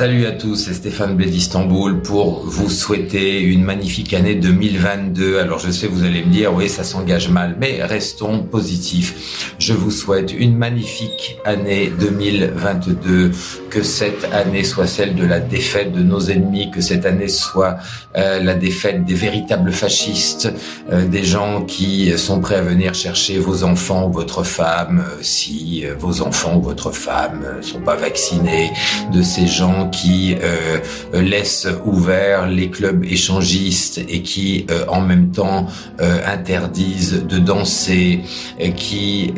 Salut à tous, c'est Stéphane Blé d'Istanbul pour vous souhaiter une magnifique année 2022. Alors je sais, vous allez me dire, oui, ça s'engage mal, mais restons positifs. Je vous souhaite une magnifique année 2022, que cette année soit celle de la défaite de nos ennemis, que cette année soit euh, la défaite des véritables fascistes, euh, des gens qui sont prêts à venir chercher vos enfants ou votre femme, euh, si vos enfants ou votre femme sont pas vaccinés, de ces gens qui euh, laissent ouverts les clubs échangistes et qui euh, en même temps euh, interdisent de danser, et qui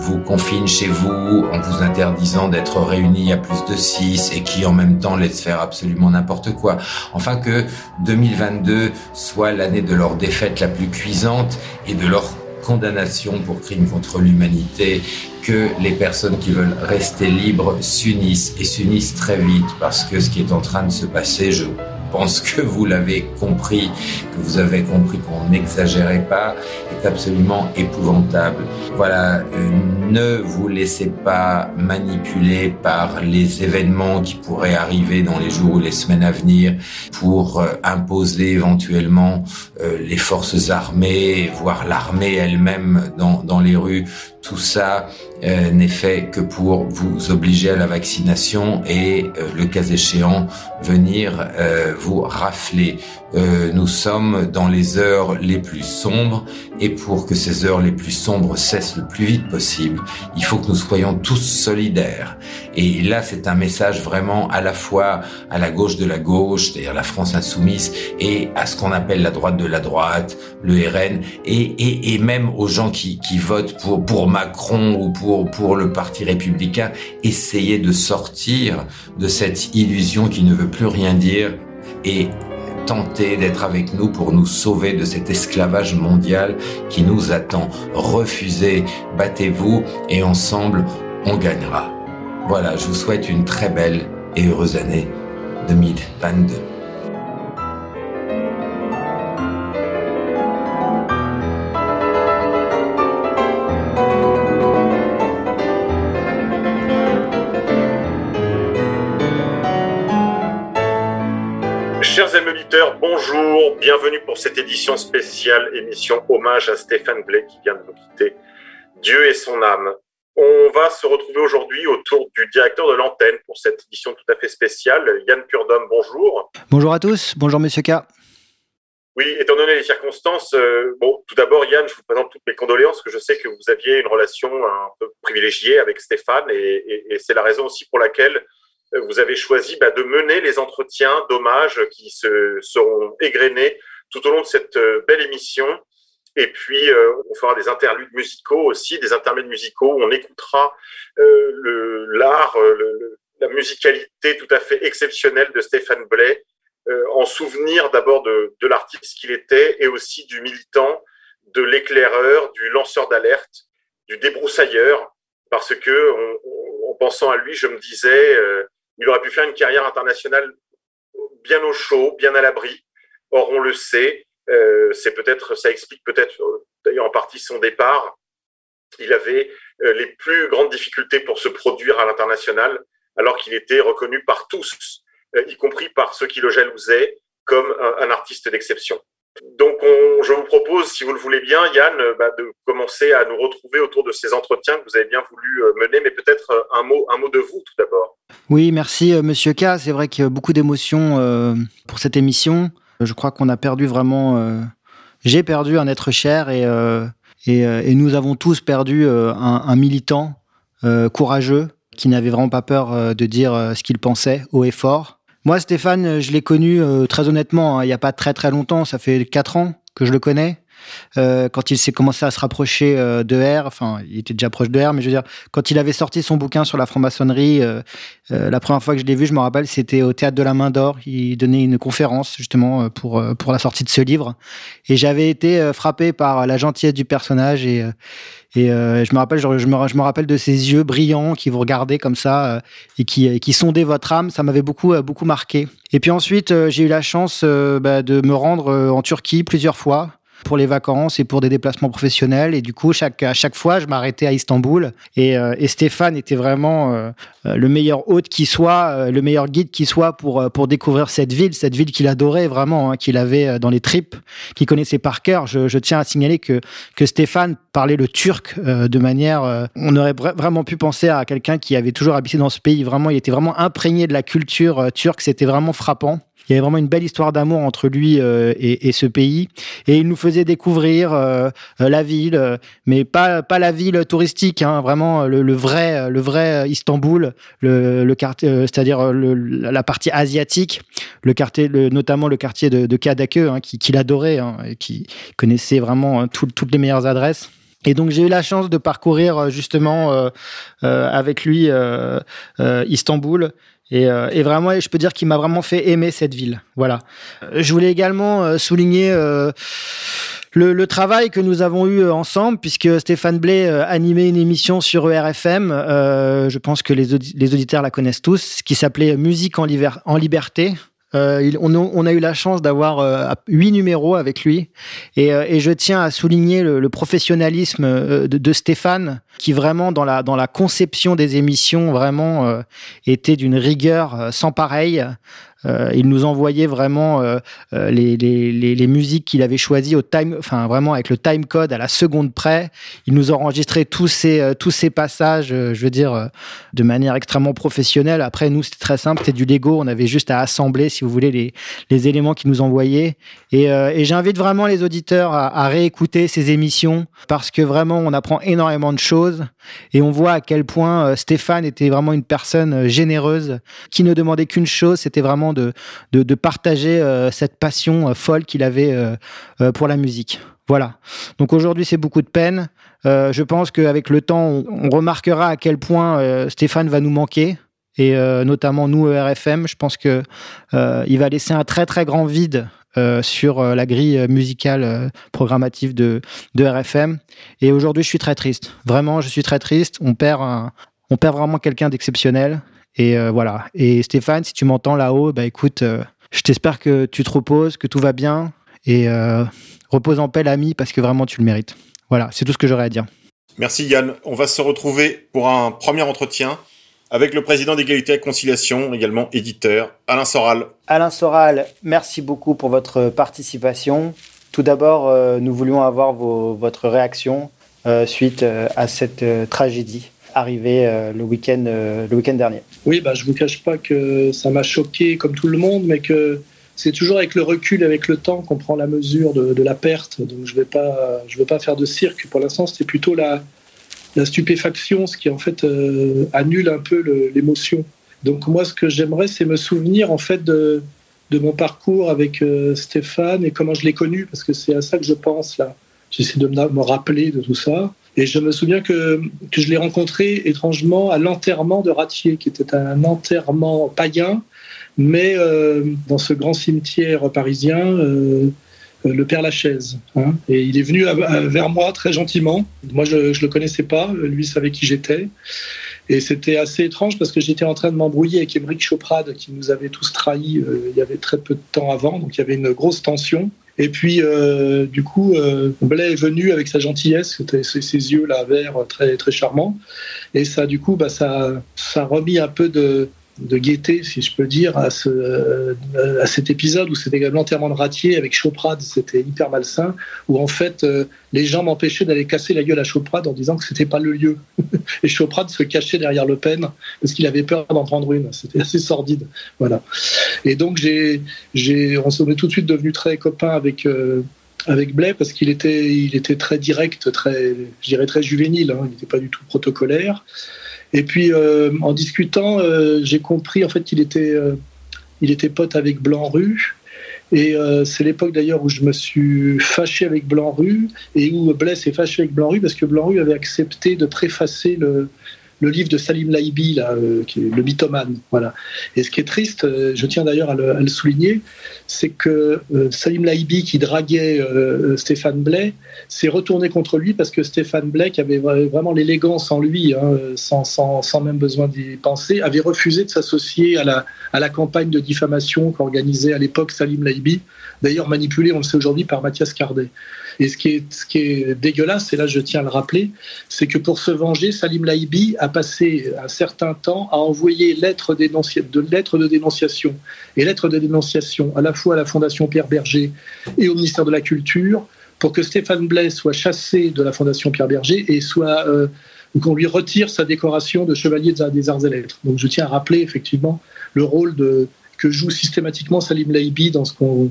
vous confinent chez vous en vous interdisant d'être réunis à plus de six et qui en même temps laissent faire absolument n'importe quoi. Enfin que 2022 soit l'année de leur défaite la plus cuisante et de leur condamnation pour crime contre l'humanité que les personnes qui veulent rester libres s'unissent et s'unissent très vite parce que ce qui est en train de se passer, je pense que vous l'avez compris, que vous avez compris qu'on n'exagérait pas, absolument épouvantable. Voilà, euh, ne vous laissez pas manipuler par les événements qui pourraient arriver dans les jours ou les semaines à venir pour euh, imposer éventuellement euh, les forces armées, voire l'armée elle-même dans, dans les rues. Tout ça n'est fait que pour vous obliger à la vaccination et, le cas échéant, venir vous rafler. Euh, nous sommes dans les heures les plus sombres et pour que ces heures les plus sombres cessent le plus vite possible, il faut que nous soyons tous solidaires. Et là, c'est un message vraiment à la fois à la gauche de la gauche, c'est-à-dire la France insoumise, et à ce qu'on appelle la droite de la droite, le RN, et, et, et même aux gens qui, qui votent pour, pour Macron ou pour, pour le Parti républicain, essayer de sortir de cette illusion qui ne veut plus rien dire et tenter d'être avec nous pour nous sauver de cet esclavage mondial qui nous attend. Refusez, battez-vous et ensemble, on gagnera. Voilà, je vous souhaite une très belle et heureuse année 2022. Chers amis auditeurs, bonjour, bienvenue pour cette édition spéciale, émission hommage à Stéphane Blais qui vient de nous quitter. Dieu et son âme. On va se retrouver aujourd'hui autour du directeur de l'antenne pour cette édition tout à fait spéciale, Yann Purdom, bonjour. Bonjour à tous, bonjour Monsieur K. Oui, étant donné les circonstances, euh, bon, tout d'abord, Yann, je vous présente toutes mes condoléances, que je sais que vous aviez une relation un peu privilégiée avec Stéphane, et c'est la raison aussi pour laquelle vous avez choisi bah, de mener les entretiens d'hommage qui se seront égrenés tout au long de cette euh, belle émission. Et puis, euh, on fera des interludes musicaux aussi, des intermèdes musicaux où on écoutera euh, l'art, la musicalité tout à fait exceptionnelle de Stéphane Blais, en souvenir d'abord de, de l'artiste qu'il était et aussi du militant, de l'éclaireur, du lanceur d'alerte, du débroussailleur, parce que en pensant à lui, je me disais, il aurait pu faire une carrière internationale bien au chaud, bien à l'abri. Or, on le sait, euh, c'est peut-être, ça explique peut-être euh, d'ailleurs en partie son départ. Il avait euh, les plus grandes difficultés pour se produire à l'international, alors qu'il était reconnu par tous, y compris par ceux qui le jalousaient, comme un artiste d'exception. Donc, je vous propose, si vous le voulez bien, Yann, euh, bah, de commencer à nous retrouver autour de ces entretiens que vous avez bien voulu euh, mener, mais peut-être euh, un mot, un mot de vous tout d'abord. Oui, merci Monsieur K. C'est vrai qu'il y a beaucoup d'émotions pour cette émission. Je crois qu'on a perdu vraiment. J'ai perdu un être cher et, nous avons tous perdu un, militant courageux qui n'avait vraiment pas peur de dire ce qu'il pensait haut et fort moi, Stéphane, je l'ai connu très honnêtement, hein, il n'y a pas très très longtemps, ça fait quatre ans que je le connais. Euh, quand il s'est commencé à se rapprocher euh, de R, enfin, il était déjà proche de R, mais je veux dire, quand il avait sorti son bouquin sur la franc-maçonnerie, la première fois que je l'ai vu, je me rappelle, c'était au théâtre de la Main d'Or. Il donnait une conférence justement pour pour la sortie de ce livre, et j'avais été frappé par la gentillesse du personnage et et euh, je me rappelle, je, me, je, me, rappelle de ces yeux brillants qui vous regardaient comme ça euh, et qui, qui sondaient votre âme. Ça m'avait beaucoup, euh, beaucoup marqué. Et puis ensuite, j'ai eu la chance bah, de me rendre en Turquie plusieurs fois. Pour les vacances et pour des déplacements professionnels. Et du coup, chaque, à chaque fois, je m'arrêtais à Istanbul. Et, euh, et Stéphane était vraiment euh, le meilleur hôte qui soit, le meilleur guide qui soit pour, pour découvrir cette ville, cette ville qu'il adorait vraiment, hein, qu'il avait dans les tripes, qu'il connaissait par cœur. Je, je, tiens à signaler que, que Stéphane parlait le turc de manière... on aurait vraiment pu penser à quelqu'un qui avait toujours habité dans ce pays. Vraiment, il était vraiment imprégné de la culture turque. C'était vraiment frappant. Il y avait vraiment une belle histoire d'amour entre lui euh, et, ce pays. Et il nous faisait découvrir euh, euh, la ville, mais pas, pas la ville touristique, hein, vraiment le, vrai, le vrai Istanbul, le, quartier, c'est-à-dire la partie asiatique, le quartier, notamment le quartier de, de hein, qu'il adorait, hein, et qui connaissait vraiment toutes les meilleures adresses. Et donc j'ai eu la chance de parcourir justement avec lui Istanbul euh, et, vraiment, je peux dire qu'il m'a vraiment fait aimer cette ville. Voilà. Euh, je voulais également euh, souligner le, travail que nous avons eu ensemble, puisque Stéphane Blais animait une émission sur ERFM. je pense que les, auditeurs la connaissent tous, qui s'appelait Musique en liberté. Euh, on, a, eu la chance d'avoir euh, huit numéros avec lui et, euh, je tiens à souligner le, professionnalisme de, Stéphane qui vraiment dans la, conception des émissions vraiment était d'une rigueur sans pareil. Euh, il nous envoyait vraiment euh, euh, les, les, les, musiques qu'il avait choisies au time, enfin vraiment avec le time code à la seconde près. Il nous enregistrait tous ces tous ces passages, je veux dire, de manière extrêmement professionnelle. Après, nous, c'était très simple, c'était du Lego. On avait juste à assembler, si vous voulez, les, les éléments qu'il nous envoyait. Et, j'invite vraiment les auditeurs à, à réécouter ces émissions parce que vraiment, on apprend énormément de choses et on voit à quel point Stéphane était vraiment une personne généreuse qui ne demandait qu'une chose, c'était vraiment de, de, partager euh, cette passion euh, folle qu'il avait euh, pour la musique. Voilà. Donc aujourd'hui, c'est beaucoup de peine. je pense qu'avec le temps, on, remarquera à quel point Stéphane va nous manquer. Et notamment nous, RFM, je pense que il va laisser un très très grand vide sur la grille musicale programmative de, de RFM. Et aujourd'hui, je suis très triste. Vraiment, je suis très triste. On perd, on perd vraiment quelqu'un d'exceptionnel. Et euh, voilà. Et Stéphane, si tu m'entends là-haut, bah écoute, euh, je t'espère que tu te reposes, que tout va bien. Et euh, repose en paix, l'ami, parce que vraiment, tu le mérites. Voilà, c'est tout ce que j'aurais à dire. Merci Yann. On va se retrouver pour un premier entretien avec le président d'égalité et conciliation, également éditeur, Alain Soral. Alain Soral, merci beaucoup pour votre participation. Tout d'abord, nous voulions avoir votre réaction suite à cette tragédie arrivé euh, le week-end euh, week-end dernier. Oui, bah, je vous cache pas que ça m'a choqué comme tout le monde, mais que c'est toujours avec le recul, avec le temps qu'on prend la mesure de, la perte. Donc je vais veux pas faire de cirque. Pour l'instant, c'était plutôt la, stupéfaction, ce qui en fait euh, annule un peu l'émotion. Donc moi, ce que j'aimerais, c'est me souvenir en fait de, de mon parcours avec Stéphane et comment je l'ai connu, parce que c'est à ça que je pense là. J'essaie de me rappeler de tout ça. Et je me souviens que, je l'ai rencontré étrangement à l'enterrement de Ratier, qui était un enterrement païen, mais euh, dans ce grand cimetière parisien, euh, euh, le Père Lachaise. Hein. Et il est venu vers moi très gentiment. Moi, je ne le connaissais pas, lui savait qui j'étais. Et c'était assez étrange parce que j'étais en train de m'embrouiller avec Émeric Choprade, qui nous avait tous trahis il y avait très peu de temps avant. Donc il y avait une grosse tension. Et puis, euh, du coup, euh, Blais est venu avec sa gentillesse, ses, ses yeux là verts très très charmants, et ça, du coup, bah, ça, ça a remis un peu de, de gaieté, si je peux dire, à, euh, cet épisode où c'était l'enterrement de Ratier avec Choprade, c'était hyper malsain, où en fait euh, les gens m'empêchaient d'aller casser la gueule à Choprade en disant que c'était pas le lieu. Et Choprade se cachait derrière Le Pen parce qu'il avait peur d'en prendre une. C'était assez sordide, voilà. Et donc j'ai, j'ai, on est tout de suite devenu très copains avec. Euh, avec Blais parce qu'il était, il était très direct, très, je dirais très juvénile. Hein. il n'était pas du tout protocolaire. Et puis, euh, en discutant, euh, j'ai compris en fait qu'il était, euh, il était pote avec Blanc-Rue. Et c'est l'époque d'ailleurs où je me suis fâché avec Blanc-Rue et où Blaise s'est fâché avec Blanc-Rue parce que Blanc-Rue avait accepté de préfacer le, le livre de Salim Laibi, là, euh, qui est le mythomane. Voilà. Et ce qui est triste, euh, je tiens d'ailleurs à, le souligner, c'est que euh, Salim Laibi, qui draguait Stéphane Blais, s'est retourné contre lui parce que Stéphane Blais, qui avait vraiment l'élégance en lui, hein, sans, même besoin d'y penser, avait refusé de s'associer à la, à la campagne de diffamation qu'organisait à l'époque Salim Laibi, d'ailleurs manipulé, on le sait aujourd'hui, par Mathias Cardet. Et ce qui est, dégueulasse, et là je tiens à le rappeler, c'est que pour se venger, Salim Laibi a passé un certain temps à envoyer lettres, de, lettres de dénonciation et lettres de dénonciation à la fois à la Fondation Pierre Berger et au ministère de la Culture pour que Stéphane Blais soit chassé de la Fondation Pierre Berger et soit euh, qu'on lui retire sa décoration de chevalier des arts et lettres. Donc je tiens à rappeler effectivement le rôle que joue systématiquement Salim Laibi dans ce qu'on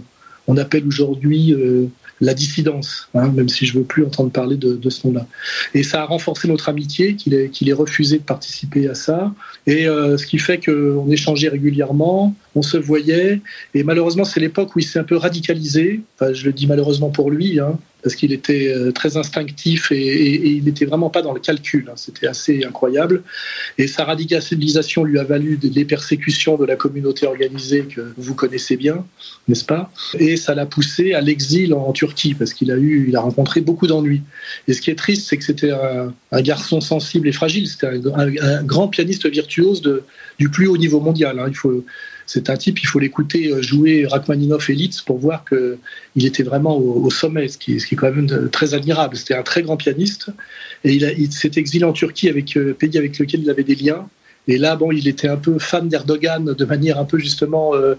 on appelle aujourd'hui euh, la dissidence, hein, même si je veux plus entendre parler de, ce nom-là. Et ça a renforcé notre amitié, qu'il ait, qu'il ait refusé de participer à ça. Et euh, ce qui fait qu'on échangeait régulièrement, on se voyait. Et malheureusement, c'est l'époque où il s'est un peu radicalisé. Je le dis malheureusement pour lui, hein, parce qu'il était euh, très instinctif et, il n'était vraiment pas dans le calcul. Hein. C'était assez incroyable. Et sa radicalisation lui a valu des persécutions de la communauté organisée que vous connaissez bien, n'est-ce pas? Et ça l'a poussé à l'exil en Turquie parce qu'il a a rencontré beaucoup d'ennuis. Et ce qui est triste, c'est que c'était un, garçon sensible et fragile. C'était un, grand pianiste virtuose du plus haut niveau mondial. Hein. Il faut c'est un type, il faut l'écouter euh, jouer Rachmaninoff et Litz pour voir qu'il était vraiment au, sommet, ce qui, est quand même très admirable. C'était un très grand pianiste et il, s'est exilé en Turquie avec euh, pays avec lequel il avait des liens. Et là, bon, il était un peu fan d'Erdogan de manière un peu justement euh,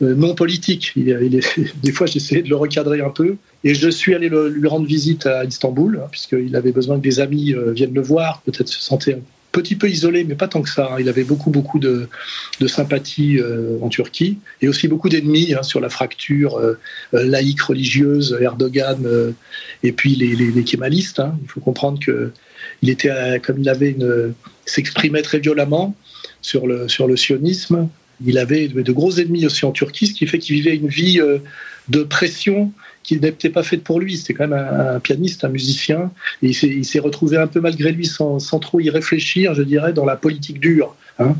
non politique. des fois, j'essayais de le recadrer un peu. Et je suis allé lui rendre visite à Istanbul, hein, puisqu'il avait besoin que des amis viennent le voir, peut-être se sentir petit peu isolé, mais pas tant que ça. Hein. Il avait beaucoup, beaucoup de, de sympathie euh, en Turquie et aussi beaucoup d'ennemis hein, sur la fracture euh, euh, laïque religieuse, Erdogan et puis les, les, kémalistes. Hein. Il faut comprendre que il était, comme il avait une, s'exprimait très violemment sur le, sur le sionisme. Il avait de, gros ennemis aussi en Turquie, ce qui fait qu'il vivait une vie de pression qui n'était pas faite pour lui. C'était quand même un, pianiste, un musicien. Il s'est retrouvé un peu malgré lui, sans, trop y réfléchir, je dirais, dans la politique dure. Hein.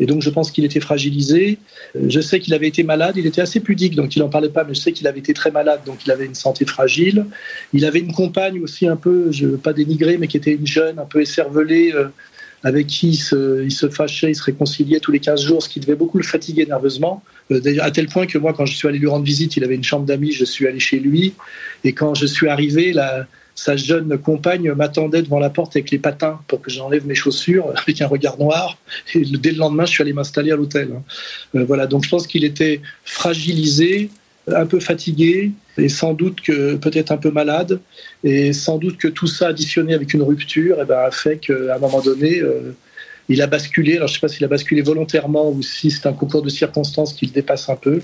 Et donc je pense qu'il était fragilisé. Je sais qu'il avait été malade, il était assez pudique, donc il n'en parlait pas, mais je sais qu'il avait été très malade, donc il avait une santé fragile. Il avait une compagne aussi un peu, je ne veux pas dénigrer, mais qui était une jeune, un peu écervelée, euh, avec qui il se, fâchait, il se réconciliait tous les 15 jours, ce qui devait beaucoup le fatiguer nerveusement. Euh, à tel point que moi, quand je suis allé lui rendre visite, il avait une chambre d'amis, je suis allé chez lui. Et quand je suis arrivé, sa jeune compagne m'attendait devant la porte avec les patins pour que j'enlève mes chaussures avec un regard noir. Et dès le lendemain, je suis allé m'installer à l'hôtel. Hein. Euh, voilà, donc je pense qu'il était fragilisé, un peu fatigué et sans doute que peut-être un peu malade. Et sans doute que tout ça additionné avec une rupture eh ben, a fait qu'à un moment donné, euh, il a basculé. Alors je ne sais pas s'il a basculé volontairement ou si c'est un concours de circonstances qui le dépasse un peu.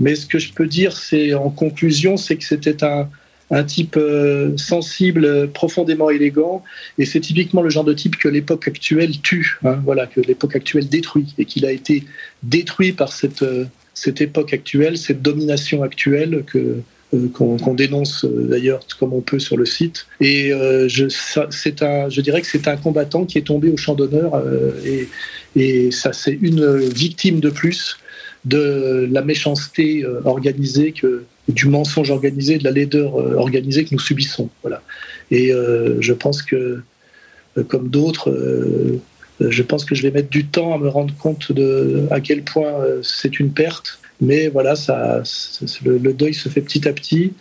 Mais ce que je peux dire, c'est en conclusion, c'est que c'était un, un type euh, sensible, profondément élégant, et c'est typiquement le genre de type que l'époque actuelle tue, hein, voilà, que l'époque actuelle détruit, et qu'il a été détruit par cette, euh, cette époque actuelle, cette domination actuelle que euh, qu'on dénonce d'ailleurs comme on peut sur le site. Et je, c'est un, je dirais que c'est un combattant qui est tombé au champ d'honneur, et, et ça c'est une victime de plus de la méchanceté organisée que du mensonge organisé, de la laideur euh, organisée que nous subissons. Voilà. Et euh, je pense que, euh, comme d'autres, je pense que je vais mettre du temps à me rendre compte de à quel point c'est une perte. Mais voilà, ça, le, deuil se fait petit à petit.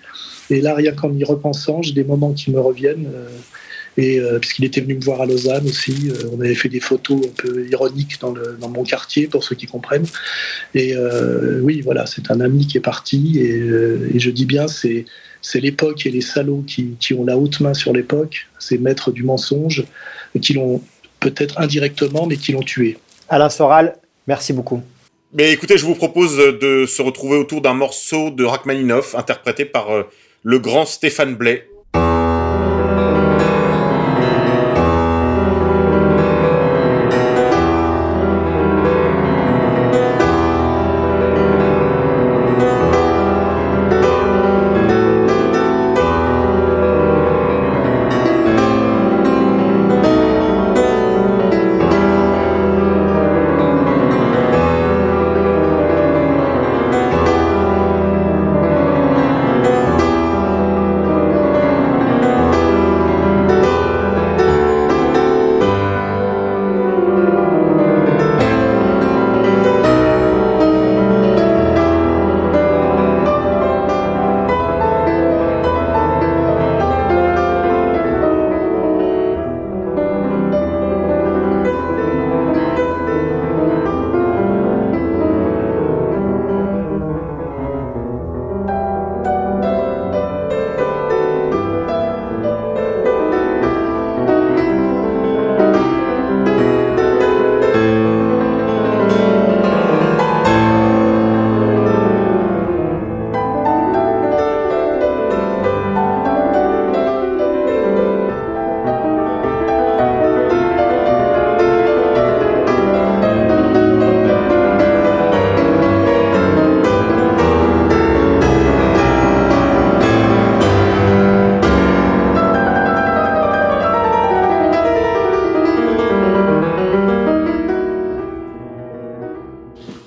Et là, rien qu'en y repensant, j'ai des moments qui me reviennent. Et euh, puisqu'il était venu me voir à Lausanne aussi, euh, on avait fait des photos un peu ironiques dans, le, dans mon quartier, pour ceux qui comprennent. Et euh, oui, voilà, c'est un ami qui est parti. Et, et je dis bien, c'est c'est l'époque et les salauds qui, qui, ont la haute main sur l'époque, ces maîtres du mensonge, qui l'ont peut-être indirectement, mais qui l'ont tué. Alain Soral, merci beaucoup. Mais écoutez, je vous propose de se retrouver autour d'un morceau de Rachmaninoff interprété par le grand Stéphane Blais.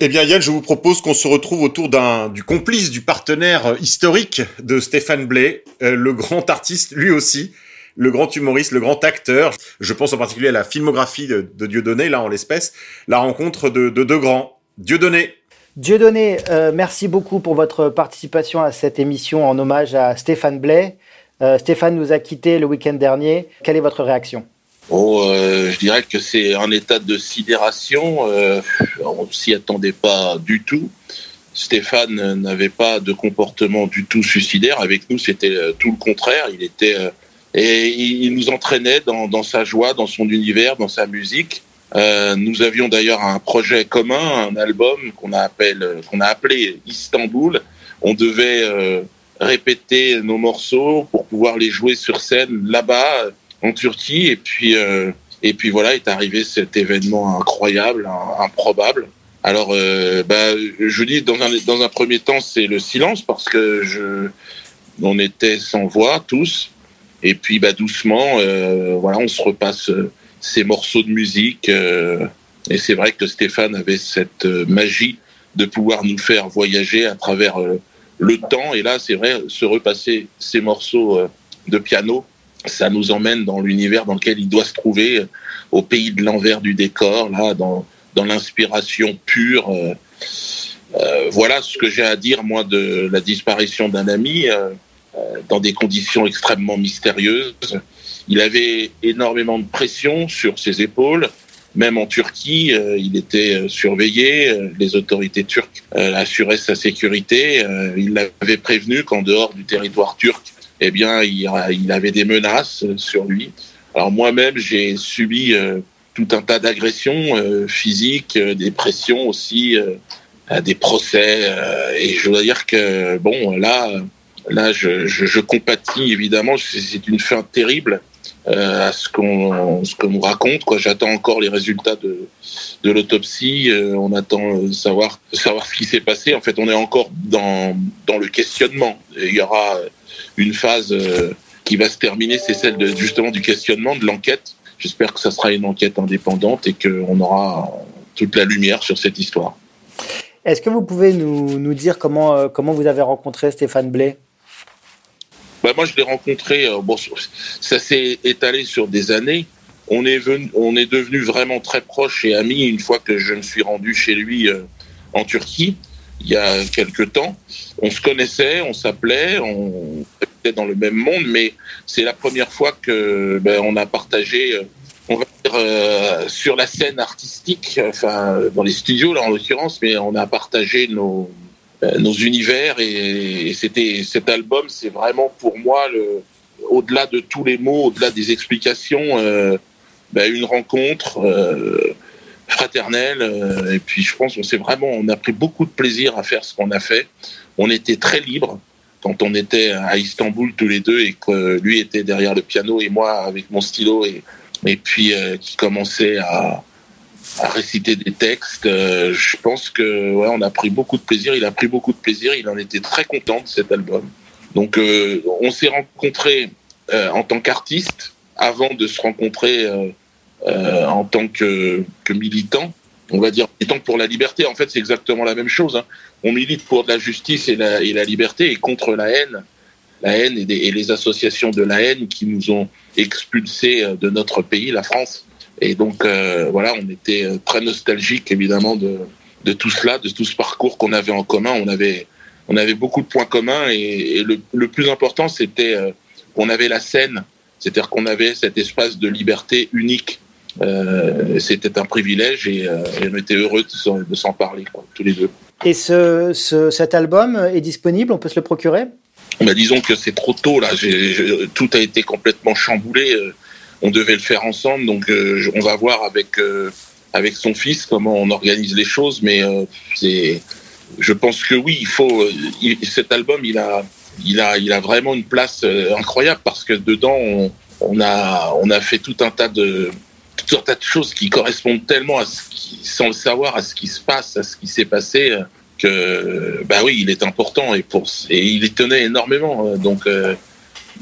Eh bien, Yann, je vous propose qu'on se retrouve autour du complice, du partenaire historique de Stéphane Blais, euh, le grand artiste, lui aussi, le grand humoriste, le grand acteur. Je pense en particulier à la filmographie de, Dieudonné, là en l'espèce, la rencontre de deux grands. Dieudonné. Dieudonné, euh, merci beaucoup pour votre participation à cette émission en hommage à Stéphane Blais. Euh, Stéphane nous a quittés le week-end dernier. Quelle est votre réaction? Oh, euh, je dirais que c'est un état de sidération. Euh, on s'y attendait pas du tout. Stéphane n'avait pas de comportement du tout suicidaire. Avec nous, c'était euh, tout le contraire. Il était et il nous entraînait dans, dans, sa joie, dans son univers, dans sa musique. Euh, nous avions d'ailleurs un projet commun, un album qu'on a, qu'on a appelé Istanbul. On devait répéter nos morceaux pour pouvoir les jouer sur scène là-bas en Turquie. Et puis, euh, et puis voilà, est arrivé cet événement incroyable, improbable. Alors, euh, bah, je dis dans un, dans un premier temps, c'est le silence parce que je, on était sans voix tous. Et puis, bah, doucement, euh, voilà, on se repasse ces morceaux de musique. et c'est vrai que Stéphane avait cette magie de pouvoir nous faire voyager à travers le temps. Et là, c'est vrai, se repasser ces morceaux de piano, ça nous emmène dans l'univers dans lequel il doit se trouver, euh, au pays de l'envers du décor, là, dans, dans l'inspiration pure. Euh, euh, voilà ce que j'ai à dire, moi, de la disparition d'un ami, dans des conditions extrêmement mystérieuses. Il avait énormément de pression sur ses épaules. Même en Turquie, il était surveillé. les autorités turques assuraient sa sécurité. il l'avait prévenu qu'en dehors du territoire turc, eh bien, il, avait des menaces sur lui. Alors moi-même, j'ai subi euh, tout un tas d'agressions euh, physiques, euh, des pressions aussi, des procès. et je dois dire que bon, là, là, je, compatis évidemment. C'est une fin terrible. à ce qu'on ce nous raconte j'attends encore les résultats de de l'autopsie on attend savoir savoir ce qui s'est passé en fait on est encore dans dans le questionnement il y aura une phase euh, qui va se terminer, c'est celle de, justement du questionnement, de l'enquête. J'espère que ça sera une enquête indépendante et qu'on aura toute la lumière sur cette histoire. Est-ce que vous pouvez nous, nous dire comment, euh, comment vous avez rencontré Stéphane Blais? Bah moi, je l'ai rencontré, euh, bon, ça s'est étalé sur des années. On est, venu, on est devenu vraiment très proches et amis une fois que je me suis rendu chez lui en Turquie il y a quelques temps. On se connaissait, on s'appelait, on était dans le même monde, mais c'est la première fois que ben, on a partagé, euh, on va dire, euh, sur la scène artistique, enfin dans les studios là en l'occurrence, mais on a partagé nos euh, nos univers et, c'était cet album, c'est vraiment pour moi le au-delà de tous les mots, au-delà des explications, ben, une rencontre fraternelle. Euh, et puis je pense qu'on s'est vraiment, on a pris beaucoup de plaisir à faire ce qu'on a fait. On était très libre quand on était à Istanbul tous les deux et que lui était derrière le piano et moi avec mon stylo et, et puis euh, qui commençait à, à, réciter des textes. Euh, je pense que ouais, on a pris beaucoup de plaisir. Il a pris beaucoup de plaisir. Il en était très content de cet album. Donc on s'est rencontrés en tant qu'artiste avant de se rencontrer euh, en tant que, militant, on va dire militant pour la liberté. En fait, c'est exactement la même chose. Hein. On milite pour la justice et la, liberté et contre la haine, la haine et, les associations de la haine qui nous ont expulsés euh, de notre pays, la France. Et donc euh, voilà, on était très nostalgique évidemment de, tout cela, de tout ce parcours qu'on avait en commun. On avait, beaucoup de points communs et, et le, le, plus important, c'était qu'on avait la scène, c'est-à-dire qu'on avait cet espace de liberté unique euh, c'était un privilège et, euh, on était heureux de s'en parler, tous les deux. Et ce, cet album est disponible On peut se le procurer? Bah, Disons que c'est trop tôt, là. tout a été complètement chamboulé. Euh, on devait le faire ensemble, donc on va voir avec, avec son fils comment on organise les choses, mais c'est. Je pense que oui, il faut. cet album, il a, il a, il a vraiment une place incroyable parce que dedans, on, on a, on a fait tout un tas de, un tas de choses qui correspondent tellement à ce qui, sans le savoir, à ce qui se passe, à ce qui s'est passé, euh, que, bah oui, il est important et pour, et il y tenait énormément. Euh, donc, euh,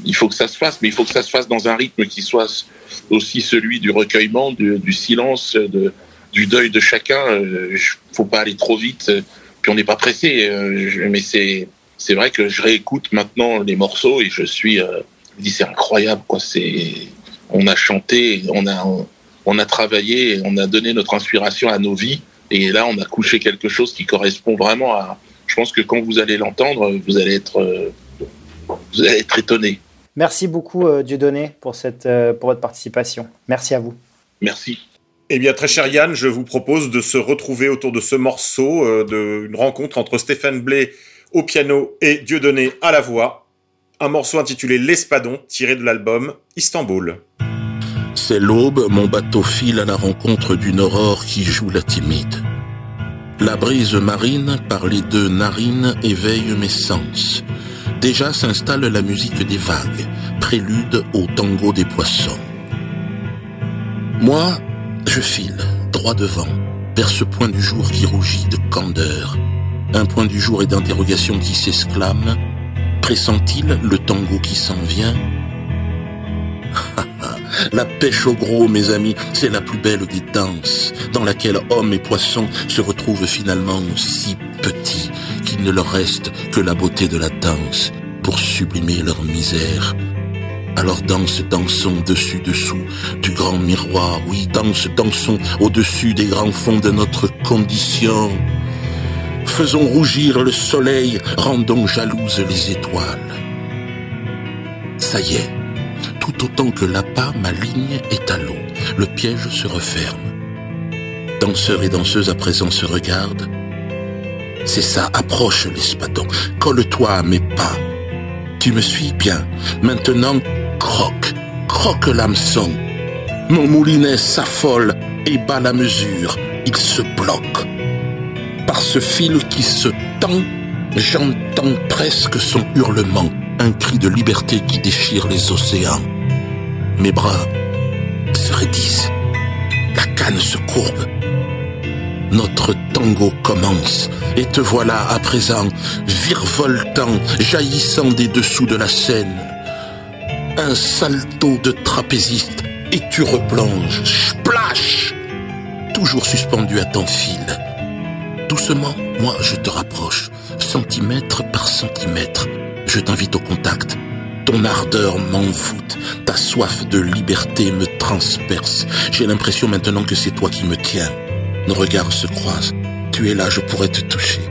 il faut que ça se fasse, mais il faut que ça se fasse dans un rythme qui soit aussi celui du recueillement, du, silence, de, du deuil de chacun. Il faut pas aller trop vite. Puis on n'est pas pressé. mais c'est c'est vrai que je réécoute maintenant les morceaux et je suis, je me dis c'est incroyable quoi. C'est on a chanté, on a on a travaillé, on a donné notre inspiration à nos vies. Et là, on a couché quelque chose qui correspond vraiment à. Je pense que quand vous allez l'entendre, vous allez être, vous allez être étonné. Merci beaucoup, euh, Dieudonné, pour, cette, euh, pour votre participation. Merci à vous. Merci. Eh bien, très cher Yann, je vous propose de se retrouver autour de ce morceau, euh, d'une rencontre entre Stéphane Blé au piano et Dieudonné à la voix. Un morceau intitulé L'Espadon, tiré de l'album Istanbul. C'est l'aube, mon bateau file à la rencontre d'une aurore qui joue la timide. La brise marine par les deux narines éveille mes sens. Déjà s'installe la musique des vagues, prélude au tango des poissons. Moi, je file, droit devant, vers ce point du jour qui rougit de candeur. Un point du jour et d'interrogation qui s'exclame. Pressent-il le tango qui s'en vient? La pêche au gros, mes amis, c'est la plus belle des danses, dans laquelle hommes et poissons se retrouvent finalement si petits qu'il ne leur reste que la beauté de la danse pour sublimer leur misère. Alors danse, dansons dessus-dessous du grand miroir, oui, danse, dansons au-dessus des grands fonds de notre condition. Faisons rougir le soleil, rendons jalouses les étoiles. Ça y est, tout autant que l'appât, ma ligne est à l'eau. Le piège se referme. Danseurs et danseuses à présent se regardent. C'est ça, approche l'espadon, colle-toi à mes pas. Tu me suis bien. Maintenant, croque, croque l'hameçon. Mon moulinet s'affole et bat la mesure. Il se bloque. Par ce fil qui se tend, j'entends presque son hurlement, un cri de liberté qui déchire les océans. Mes bras se raidissent. La canne se courbe. Notre tango commence. Et te voilà à présent, virevoltant, jaillissant des dessous de la scène. Un salto de trapéziste. Et tu replonges. Splash Toujours suspendu à ton fil. Doucement, moi je te rapproche, centimètre par centimètre. Je t'invite au contact ton ardeur m'envoûte, ta soif de liberté me transperce. J'ai l'impression maintenant que c'est toi qui me tiens. Nos regards se croisent. Tu es là, je pourrais te toucher.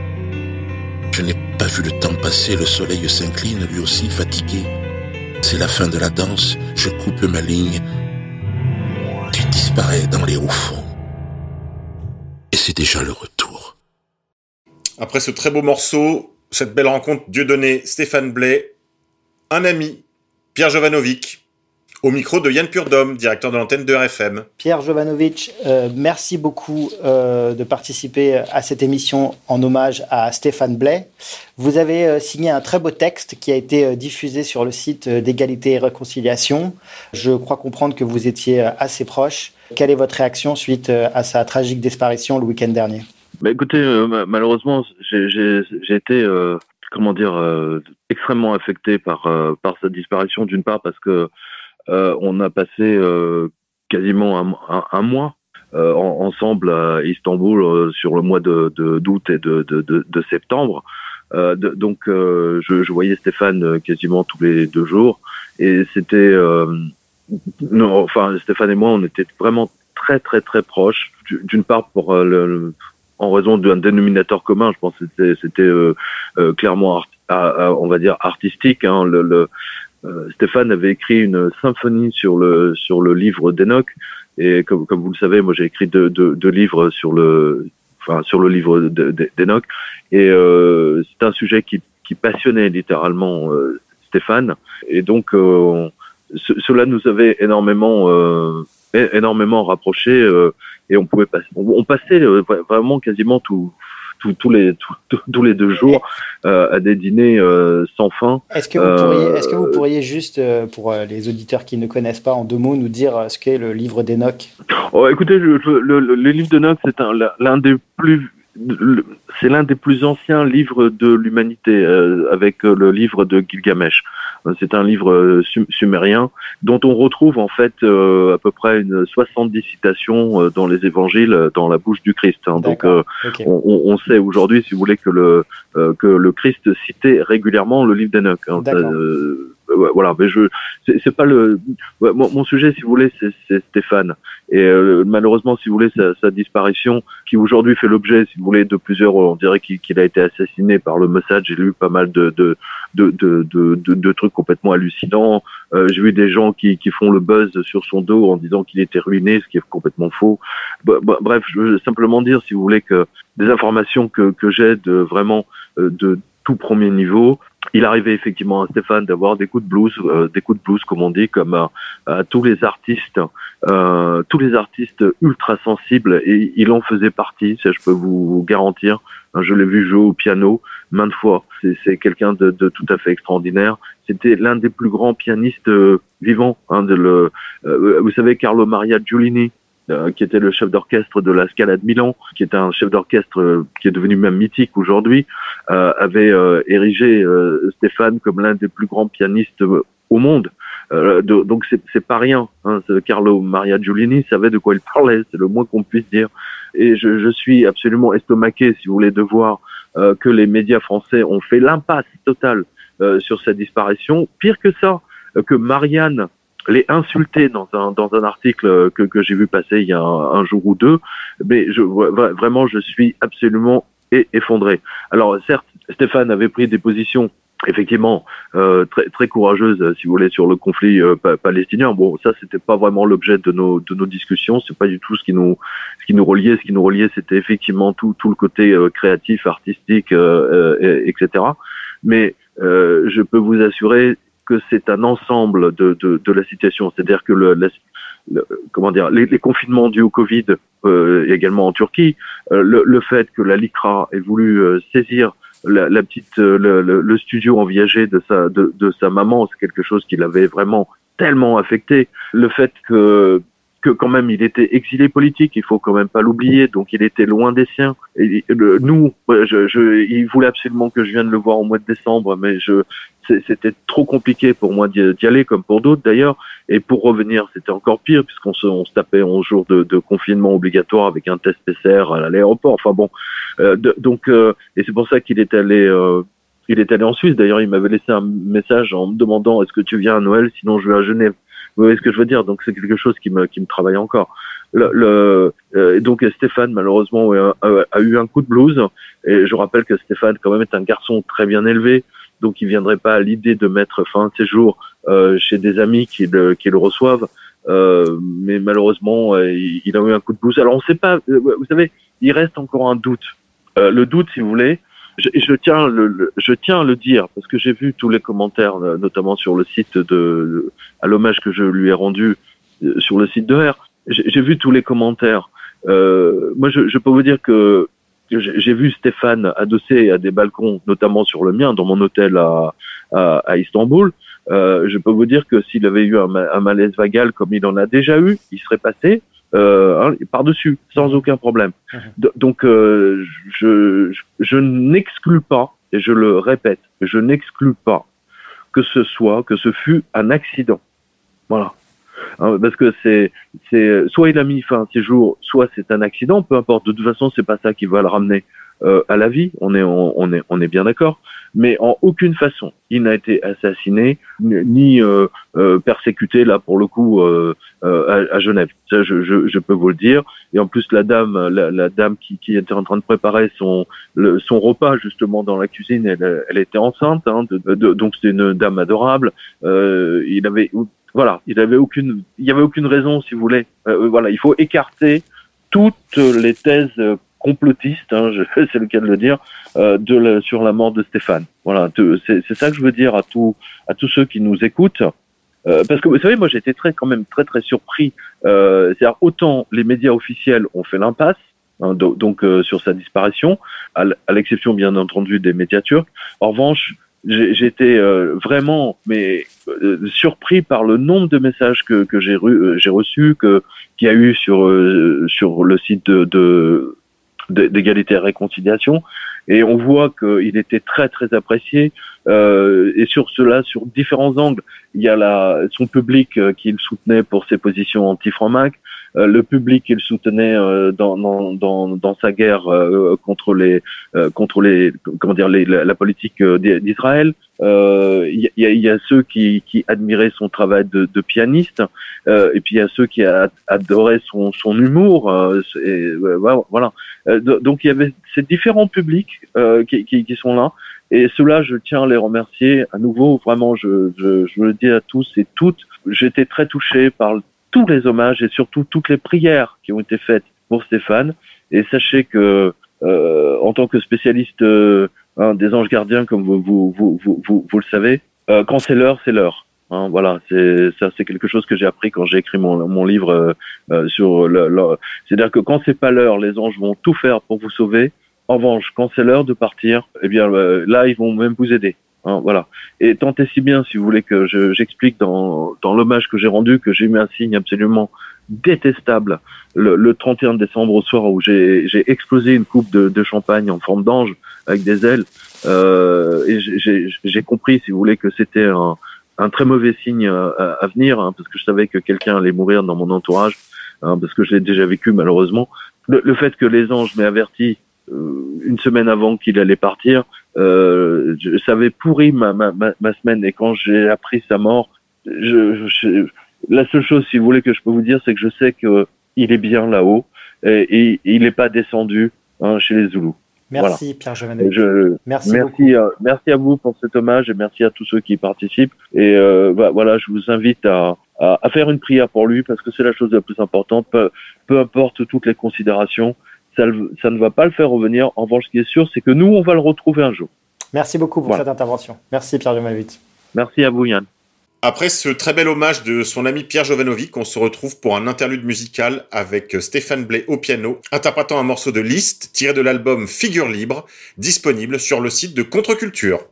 Je n'ai pas vu le temps passer, le soleil s'incline, lui aussi fatigué. C'est la fin de la danse, je coupe ma ligne. Tu disparais dans les hauts fonds. Et c'est déjà le retour. Après ce très beau morceau, cette belle rencontre, Dieu donné, Stéphane Blais, un ami, Pierre Jovanovic, au micro de Yann Purdom, directeur de l'antenne de RFM. Pierre Jovanovic, euh, merci beaucoup euh, de participer à cette émission en hommage à Stéphane Blais. Vous avez euh, signé un très beau texte qui a été diffusé sur le site d'égalité et réconciliation. Je crois comprendre que vous étiez assez proche. Quelle est votre réaction suite à sa tragique disparition le week-end dernier? Bah Écoutez, malheureusement, j'ai été comment dire, euh, extrêmement affecté par euh, par sa disparition. D'une part parce que euh, on a passé quasiment un, un, mois ensemble à Istanbul sur le mois de d'août et de, de, de, de septembre. donc je, je, voyais Stéphane quasiment tous les deux jours et c'était enfin Stéphane et moi on était vraiment très très très proches. D'une part pour le, en raison d'un dénominateur commun. Je pense que c'était euh, euh, clairement, on va dire, artistique. Hein. Le, le euh, Stéphane avait écrit une symphonie sur le sur le livre d'Enoch. Et comme, comme vous le savez, moi j'ai écrit deux, deux, deux, livres sur le, enfin sur le livre d'Enoch. Et euh, c'est un sujet qui, qui passionnait littéralement euh, Stéphane. Et donc cela nous avait énormément énormément rapprochés et on pouvait passer, on, passait euh, vraiment quasiment tout, tous les tous les deux jours euh, à des dîners euh, sans fin. Est-ce que vous pourriez, est-ce que vous pourriez juste pour les auditeurs qui ne connaissent pas en deux mots nous dire ce qu'est le livre d'Enoch oh, Écoutez, le, le, le livre d'Enoch c'est un l'un des plus c'est l'un des plus anciens livres de l'humanité avec le livre de Gilgamesh. C'est un livre sumérien dont on retrouve en fait à peu près une 70 citations dans les évangiles dans la bouche du Christ. Hein. Donc on, on, sait aujourd'hui, si vous voulez, que le que le Christ citait régulièrement le livre d'Enoch. Hein voilà, mais je, c'est pas le, mon, sujet, si vous voulez, c'est Stéphane. Et euh, malheureusement, si vous voulez, sa, sa disparition, qui aujourd'hui fait l'objet, si vous voulez, de plusieurs, on dirait qu'il a été assassiné par le Mossad. J'ai lu pas mal de de de de, de, de trucs complètement hallucinants. Euh, J'ai vu des gens qui, qui font le buzz sur son dos en disant qu'il était ruiné, ce qui est complètement faux. Bref, je veux simplement dire, si vous voulez, que des informations que que j'ai de vraiment euh, de tout premier niveau, il arrivait effectivement à Stéphane d'avoir des coups de blues, euh, des coups de blues comme on dit, comme à, euh, tous les artistes, euh, tous les artistes ultra sensibles, et il en faisait partie, ça je peux vous, garantir. Je l'ai vu jouer au piano maintes fois. C'est quelqu'un de, de, tout à fait extraordinaire. C'était l'un des plus grands pianistes vivants. Hein, de le, vous savez, Carlo Maria Giulini, euh, qui était le chef d'orchestre de la Scala de Milan, qui est un chef d'orchestre euh, qui est devenu même mythique aujourd'hui, euh, avait érigé Stéphane comme l'un des plus grands pianistes au monde. donc c'est pas rien. Hein, Carlo Maria Giulini savait de quoi il parlait, c'est le moins qu'on puisse dire. Et je, je, suis absolument estomaqué, si vous voulez, de voir que les médias français ont fait l'impasse totale sur sa disparition. Pire que ça, que Marianne les insulter dans un dans un article que, que j'ai vu passer il y a un, jour ou deux, mais je vraiment je suis absolument effondré. Alors certes, Stéphane avait pris des positions effectivement euh, très très courageuses, si vous voulez, sur le conflit euh, palestinien. Bon, ça c'était pas vraiment l'objet de nos de nos discussions. C'est pas du tout ce qui nous ce qui nous reliait. Ce qui nous reliait, c'était effectivement tout tout le côté euh, créatif, artistique, etc. Mais je peux vous assurer que c'est un ensemble de, de, la situation. C'est-à-dire que le, comment dire, les, confinements dus au Covid, euh, également en Turquie, euh, le, fait que la LICRA ait voulu euh, saisir la, petite, le, le, studio en viager de sa, de, de sa maman, c'est quelque chose qui l'avait vraiment tellement affecté. Le fait que que quand même il était exilé politique, il faut quand même pas l'oublier, donc il était loin des siens. Nous, je, je, il voulait absolument que je vienne le voir au mois de décembre, mais je, c'était trop compliqué pour moi d'y aller, comme pour d'autres d'ailleurs. Et pour revenir, c'était encore pire puisqu'on se, on se tapait 11 jours de, de, confinement obligatoire avec un test PCR à l'aéroport. Enfin bon, euh, donc euh, et c'est pour ça qu'il est allé. Euh, il est allé en Suisse. D'ailleurs, il m'avait laissé un message en me demandant est-ce que tu viens à Noël, sinon je vais à Genève. Vous voyez ce que je veux dire? Donc c'est quelque chose qui me, qui me travaille encore. Le, euh, donc Stéphane malheureusement a, eu un coup de blues et je rappelle que Stéphane quand même est un garçon très bien élevé donc il viendrait pas à l'idée de mettre fin à ses jours euh, chez des amis qui le, qui le reçoivent. Euh, mais malheureusement, il, a eu un coup de blues. Alors on ne sait pas, vous savez, il reste encore un doute. le doute, si vous voulez, je, je, tiens le, je tiens à le dire parce que j'ai vu tous les commentaires, notamment sur le site de, à l'hommage que je lui ai rendu sur le site de R. J'ai vu tous les commentaires. Euh, moi, je, je, peux vous dire que j'ai vu Stéphane adossé à des balcons, notamment sur le mien, dans mon hôtel à, à, Istanbul. Euh, je peux vous dire que s'il avait eu un, malaise vagal comme il en a déjà eu, il serait passé euh, hein, par-dessus, sans aucun problème. Mhm. donc, euh, je, je, n'exclus pas, et je le répète, je n'exclus pas que ce soit, que ce fut un accident. Voilà. Hein, parce que c'est, c'est soit il a mis fin à ses jours, soit c'est un accident, peu importe. De toute façon, c'est pas ça qui va le ramener euh, à la vie. On est, on, est, on est bien d'accord. Mais en aucune façon, il n'a été assassiné ni euh, euh, persécuté là pour le coup euh, euh, à, à, Genève. Ça, je, je, je, peux vous le dire. Et en plus, la dame, la, dame qui, qui, était en train de préparer son son repas justement dans la cuisine, elle, elle était enceinte, hein, de, de, donc c'était une dame adorable. il avait voilà, il avait aucune, il y avait aucune raison, si vous voulez. Euh, voilà, il faut écarter toutes les thèses complotistes, hein, c'est le cas de le dire, euh, de sur la mort de Stéphane. Voilà, c'est ça que je veux dire à tous à tous ceux qui nous écoutent. Euh, parce que vous savez, moi j'étais très quand même très très surpris. Euh, C'est-à-dire autant les médias officiels ont fait l'impasse, hein, donc euh, sur sa disparition, à l'exception bien entendu des médias turcs. En revanche, j'étais euh, vraiment mais euh, surpris par le nombre de messages que, que j'ai euh, j'ai reçus que qu'il y a eu sur sur le site de, de d'égalité et réconciliation Et on voit qu'il était très très apprécié. Euh, et sur cela, sur différents angles, il y a la, son public euh, qui le soutenait pour ses positions anti-Franc-Mac, euh, le public qui le soutenait euh, dans, dans, dans, dans, sa guerre contre les contre les comment dire les, la, politique d'Israël. Il y, a, y, a, ceux qui, qui admiraient son travail de, de pianiste, et puis il y a ceux qui adoraient son, son humour. et, voilà. donc il y avait ces différents publics qui, qui, qui sont là. Et cela, je tiens à les remercier à nouveau. Vraiment, je, je, je le dis à tous et toutes. J'étais très touché par tous les hommages et surtout toutes les prières qui ont été faites pour Stéphane. Et sachez que, euh, en tant que spécialiste euh, hein, des anges gardiens, comme vous, vous, vous, vous, vous, le savez, euh, quand c'est l'heure, c'est l'heure. Hein, voilà, c'est ça, c'est quelque chose que j'ai appris quand j'ai écrit mon, mon livre euh, euh, sur le. le C'est-à-dire que quand c'est pas l'heure, les anges vont tout faire pour vous sauver. En revanche, quand c'est l'heure de partir, eh bien euh, là, ils vont même vous aider. Hein, voilà. Et tant et si bien, si vous voulez que j'explique dans, dans l'hommage que j'ai rendu, que j'ai mis un signe absolument détestable le, le 31 décembre au soir où j'ai explosé une coupe de, de, champagne en forme d'ange avec des ailes. Euh, et j'ai compris, si vous voulez, que c'était un, un, très mauvais signe à, à venir, hein, parce que je savais que quelqu'un allait mourir dans mon entourage, hein, parce que je l'ai déjà vécu malheureusement. Le, le, fait que les anges m'aient averti euh, une semaine avant qu'il allait partir, euh, ça avait pourri ma, ma, ma, semaine. Et quand j'ai appris sa mort, je, la seule chose, si vous voulez, que je peux vous dire, c'est que je sais qu'il est bien là-haut et, et, il n'est pas descendu hein, chez les Zoulous. Merci Pierre Jovanovic. merci, merci, euh, merci à vous pour cet hommage et merci à tous ceux qui participent. Et euh, bah, voilà, je vous invite à, à, à, faire une prière pour lui parce que c'est la chose la plus importante. Peu, peu importe toutes les considérations, ça, ne va pas le faire revenir. En revanche, ce qui est sûr, c'est que nous, on va le retrouver un jour. Merci beaucoup pour cette intervention. Merci Pierre Jovanovic. Merci à vous Yann. Après ce très bel hommage de son ami Pierre Jovanovic, on se retrouve pour un interlude musical avec Stéphane Blais au piano, interprétant un morceau de Liszt tiré de l'album Figure libre, disponible sur le site de Contre-Culture.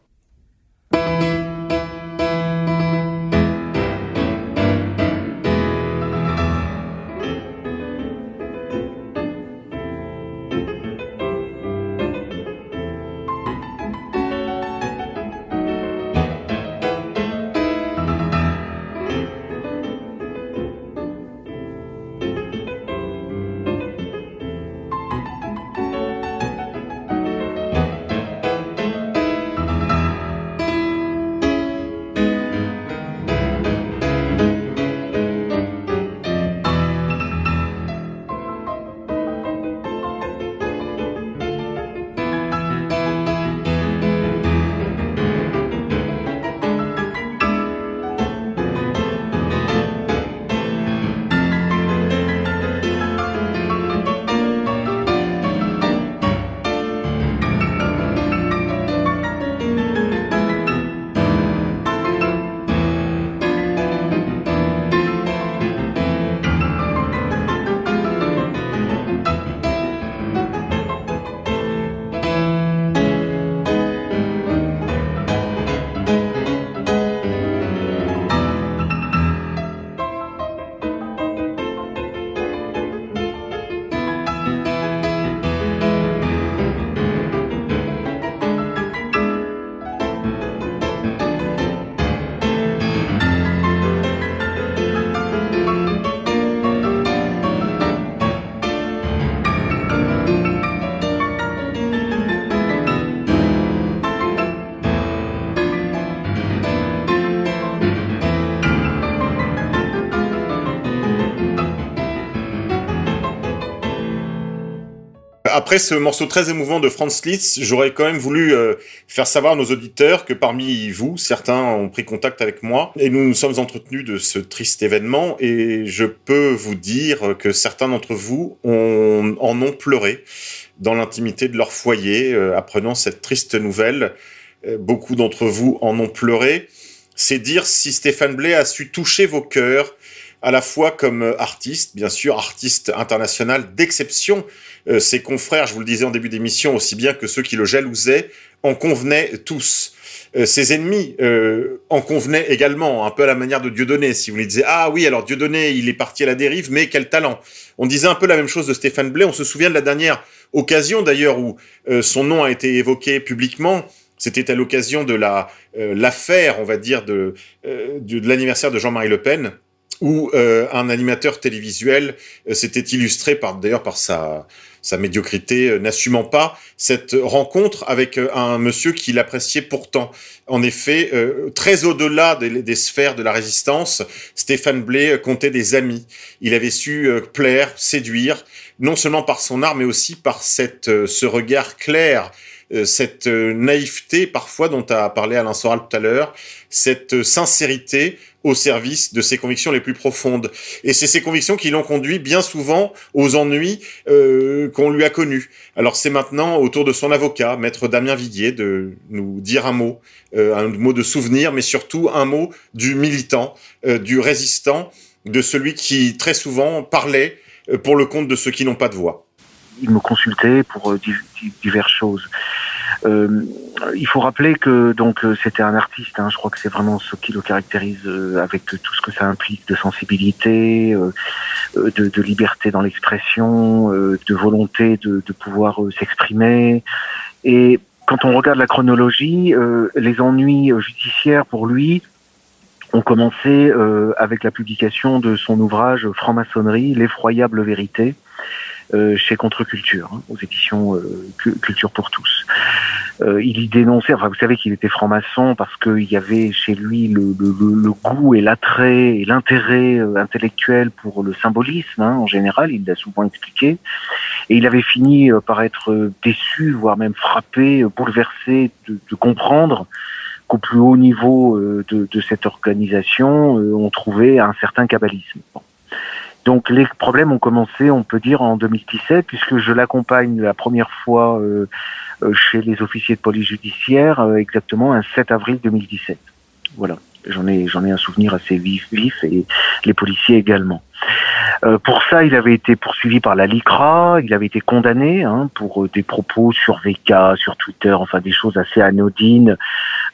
Ce morceau très émouvant de Franz Liszt, j'aurais quand même voulu euh, faire savoir à nos auditeurs que parmi vous, certains ont pris contact avec moi et nous nous sommes entretenus de ce triste événement et je peux vous dire que certains d'entre vous en ont pleuré dans l'intimité de leur foyer euh, apprenant cette triste nouvelle. Euh, beaucoup d'entre vous en ont pleuré. C'est dire si Stéphane Blais a su toucher vos cœurs à la fois comme artiste, bien sûr, artiste international d'exception, euh, ses confrères, je vous le disais en début d'émission, aussi bien que ceux qui le jalousaient, en convenaient tous. ses ennemis en convenaient également, un peu à la manière de Dieudonné. Si vous lui disiez ah oui, alors Dieudonné, il est parti à la dérive, mais quel talent. On disait un peu la même chose de Stéphane Blais. On se souvient de la dernière occasion d'ailleurs où son nom a été évoqué publiquement. C'était à l'occasion de la l'affaire, on va dire, de, l'anniversaire de Jean-Marie Le Pen où euh, un animateur télévisuel euh, s'était illustré par d'ailleurs par sa sa médiocrité, euh, n'assumant pas cette rencontre avec un monsieur qu'il appréciait pourtant. En effet, très au-delà des, des, sphères de la résistance, Stéphane Blé comptait des amis. Il avait su plaire, séduire, non seulement par son art, mais aussi par cette ce regard clair cette naïveté parfois dont a parlé Alain Soral tout à l'heure, cette sincérité au service de ses convictions les plus profondes. Et c'est ces convictions qui l'ont conduit bien souvent aux ennuis euh, qu'on lui a connus. Alors c'est maintenant au tour de son avocat, maître Damien Viguier, de nous dire un mot, euh, un mot de souvenir, mais surtout un mot du militant, euh, du résistant, de celui qui très souvent parlait pour le compte de ceux qui n'ont pas de voix. Il me consultait pour diverses choses. Euh, il faut rappeler que donc euh, c'était un artiste. Hein, je crois que c'est vraiment ce qui le caractérise euh, avec tout ce que ça implique de sensibilité, de, de, liberté dans l'expression, de volonté de, de pouvoir s'exprimer. Et quand on regarde la chronologie, les ennuis judiciaires pour lui ont commencé avec la publication de son ouvrage Franc-maçonnerie, l'effroyable vérité, euh, chez Contre-Culture, hein, aux éditions euh, Culture pour tous. Euh, il y dénonçait, enfin vous savez qu'il était franc-maçon parce qu'il y avait chez lui le, le, le goût et l'attrait et l'intérêt intellectuel pour le symbolisme hein, en général, il l'a souvent expliqué, et il avait fini par être déçu, voire même frappé, bouleversé de, de comprendre qu'au plus haut niveau de, de cette organisation, on trouvait un certain kabbalisme. Donc les problèmes ont commencé, on peut dire, en 2017, puisque je l'accompagne la première fois euh, euh, chez les officiers de police judiciaire, euh, exactement un 7 avril 2017. Voilà, j'en ai j'en ai un souvenir assez vif, vif et les policiers également. Euh, pour ça, il avait été poursuivi par la LICRA, il avait été condamné hein, pour des propos sur VK, sur Twitter, enfin des choses assez anodines.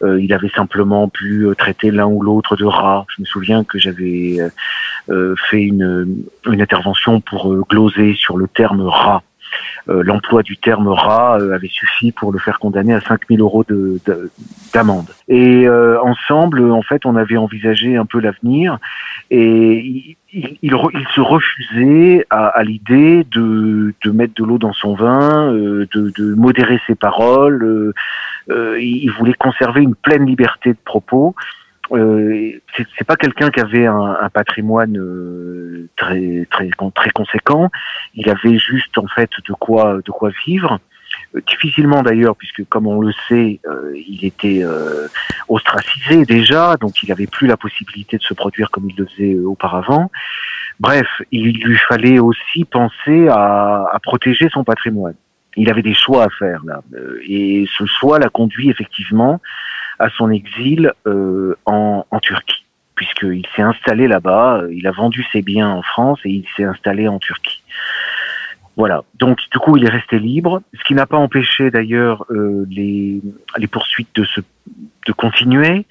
Euh, il avait simplement pu traiter l'un ou l'autre de rat. Je me souviens que j'avais euh, fait une, une intervention pour gloser sur le terme rat. L'emploi du terme rat avait suffi pour le faire condamner à 5000 euros d'amende. Et ensemble, en fait, on avait envisagé un peu l'avenir et il, il, se refusait à, à l'idée de, de, mettre de l'eau dans son vin, de, de, modérer ses paroles. il voulait conserver une pleine liberté de propos euh, c'est pas quelqu'un qui avait un, un patrimoine euh, très très très conséquent. Il avait juste en fait de quoi de quoi vivre. Euh, difficilement d'ailleurs, puisque comme on le sait, euh, il était ostracisé déjà, donc il n'avait plus la possibilité de se produire comme il le faisait auparavant. Bref, il lui fallait aussi penser à, à protéger son patrimoine. Il avait des choix à faire là, et ce choix l'a conduit effectivement à son exil euh, en, en Turquie, puisqu'il s'est installé là-bas, euh, il a vendu ses biens en France et il s'est installé en Turquie. Voilà. Donc du coup, il est resté libre, ce qui n'a pas empêché d'ailleurs euh, les, les poursuites de se de continuer.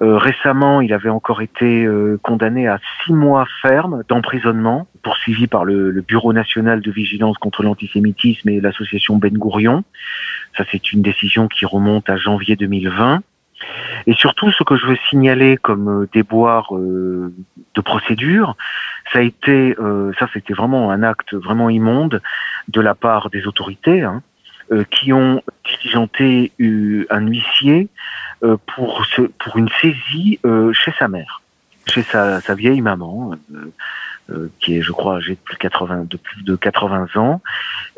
Euh, récemment, il avait encore été euh, condamné à six mois ferme d'emprisonnement, poursuivi par le, le, Bureau national de vigilance contre l'antisémitisme et l'association Ben Gourion. Ça, c'est une décision qui remonte à janvier 2020. Et surtout, ce que je veux signaler comme euh, déboire euh, de procédure, ça a été, euh, ça c'était vraiment un acte vraiment immonde de la part des autorités, hein, qui ont diligenté un huissier pour ce, pour une saisie chez sa mère, chez sa, sa vieille maman. Euh, qui est, je crois, âgé de plus de 80, de plus de 80 ans,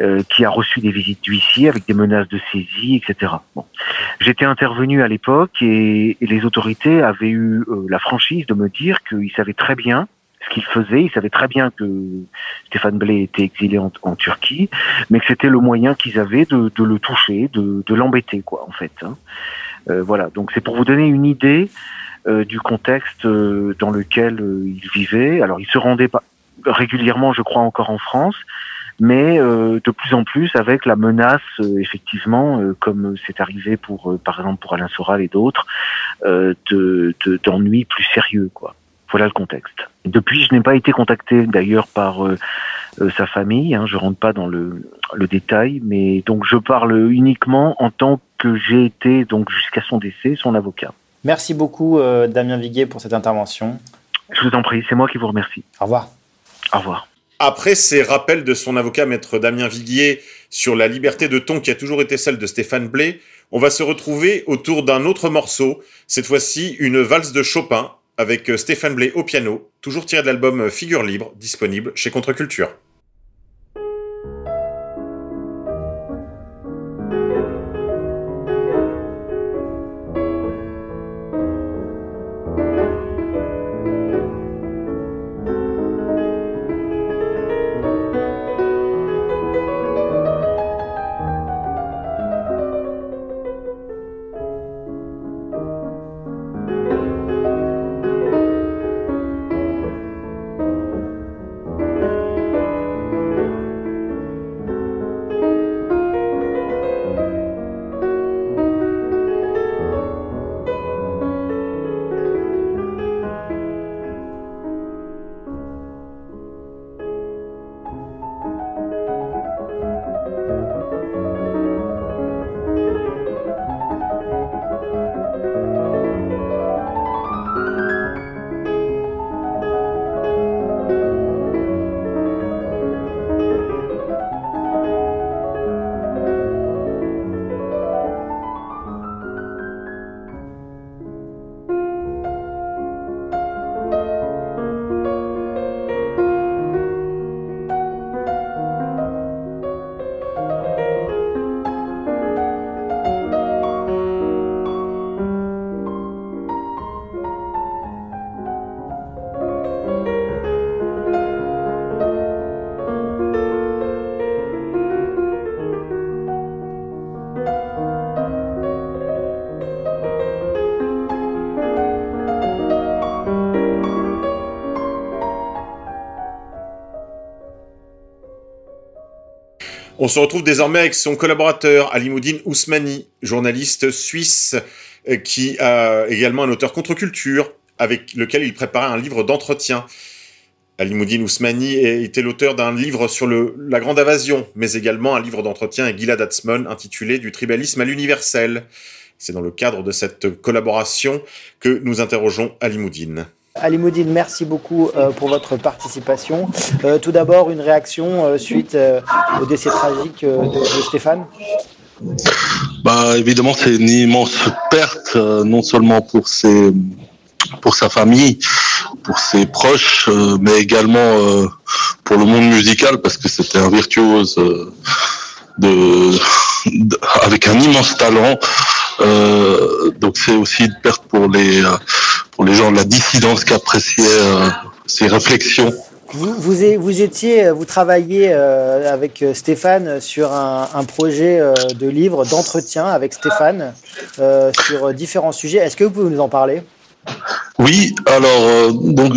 euh, qui a reçu des visites d'huissier avec des menaces de saisie, etc. Bon. J'étais intervenu à l'époque et, les autorités avaient eu euh, la franchise de me dire qu'ils savaient très bien ce qu'il faisait. Ils savaient très bien que Stéphane Blé était exilé en, en Turquie, mais que c'était le moyen qu'ils avaient de, de, le toucher, de, de l'embêter, quoi, en fait. Hein. Euh, voilà. Donc c'est pour vous donner une idée euh, du contexte euh, dans lequel euh, il vivait. Alors il se rendait pas régulièrement, je crois, encore en France, mais de plus en plus avec la menace, effectivement, comme c'est arrivé pour, par exemple, pour Alain Soral et d'autres, d'ennuis plus sérieux, quoi. Voilà le contexte. Depuis, je n'ai pas été contacté d'ailleurs par euh, euh, sa famille. Hein, je rentre pas dans le, détail, mais donc je parle uniquement en tant que j'ai été donc jusqu'à son décès son avocat. Merci beaucoup euh, Damien Viguier pour cette intervention. Je vous en prie, c'est moi qui vous remercie. Au revoir. Au revoir. Après ces rappels de son avocat, maître Damien Viguier, sur la liberté de ton qui a toujours été celle de Stéphane Blé, on va se retrouver autour d'un autre morceau, cette fois-ci une valse de Chopin, avec Stéphane Blé au piano, toujours tiré de l'album Figure Libre, disponible chez Contre-Culture. On se retrouve désormais avec son collaborateur Alimoudine Ousmani, journaliste suisse euh, qui a également un auteur contre-culture avec lequel il préparait un livre d'entretien. Alimoudine Ousmani était l'auteur d'un livre sur la grande invasion, mais également un livre d'entretien avec Gilad Atzmon intitulé Du tribalisme à l'universel. C'est dans le cadre de cette collaboration que nous interrogeons Alimoudine. Ali Moudine, merci beaucoup euh, pour votre participation. Euh, tout d'abord, une réaction euh, suite au décès tragique de, Stéphane bah, Évidemment, c'est une immense perte, non seulement pour, ses, pour sa famille, pour ses proches, mais également pour le monde musical, parce que c'était un virtuose de, avec un immense talent. Donc c'est aussi une perte pour les pour les gens de la dissidence qui appréciaient euh, ces réflexions. Vous, vous, étiez, vous travailliez euh, avec Stéphane sur un, projet euh, de livre d'entretien avec Stéphane sur différents sujets. Est-ce que vous pouvez nous en parler? Oui, alors donc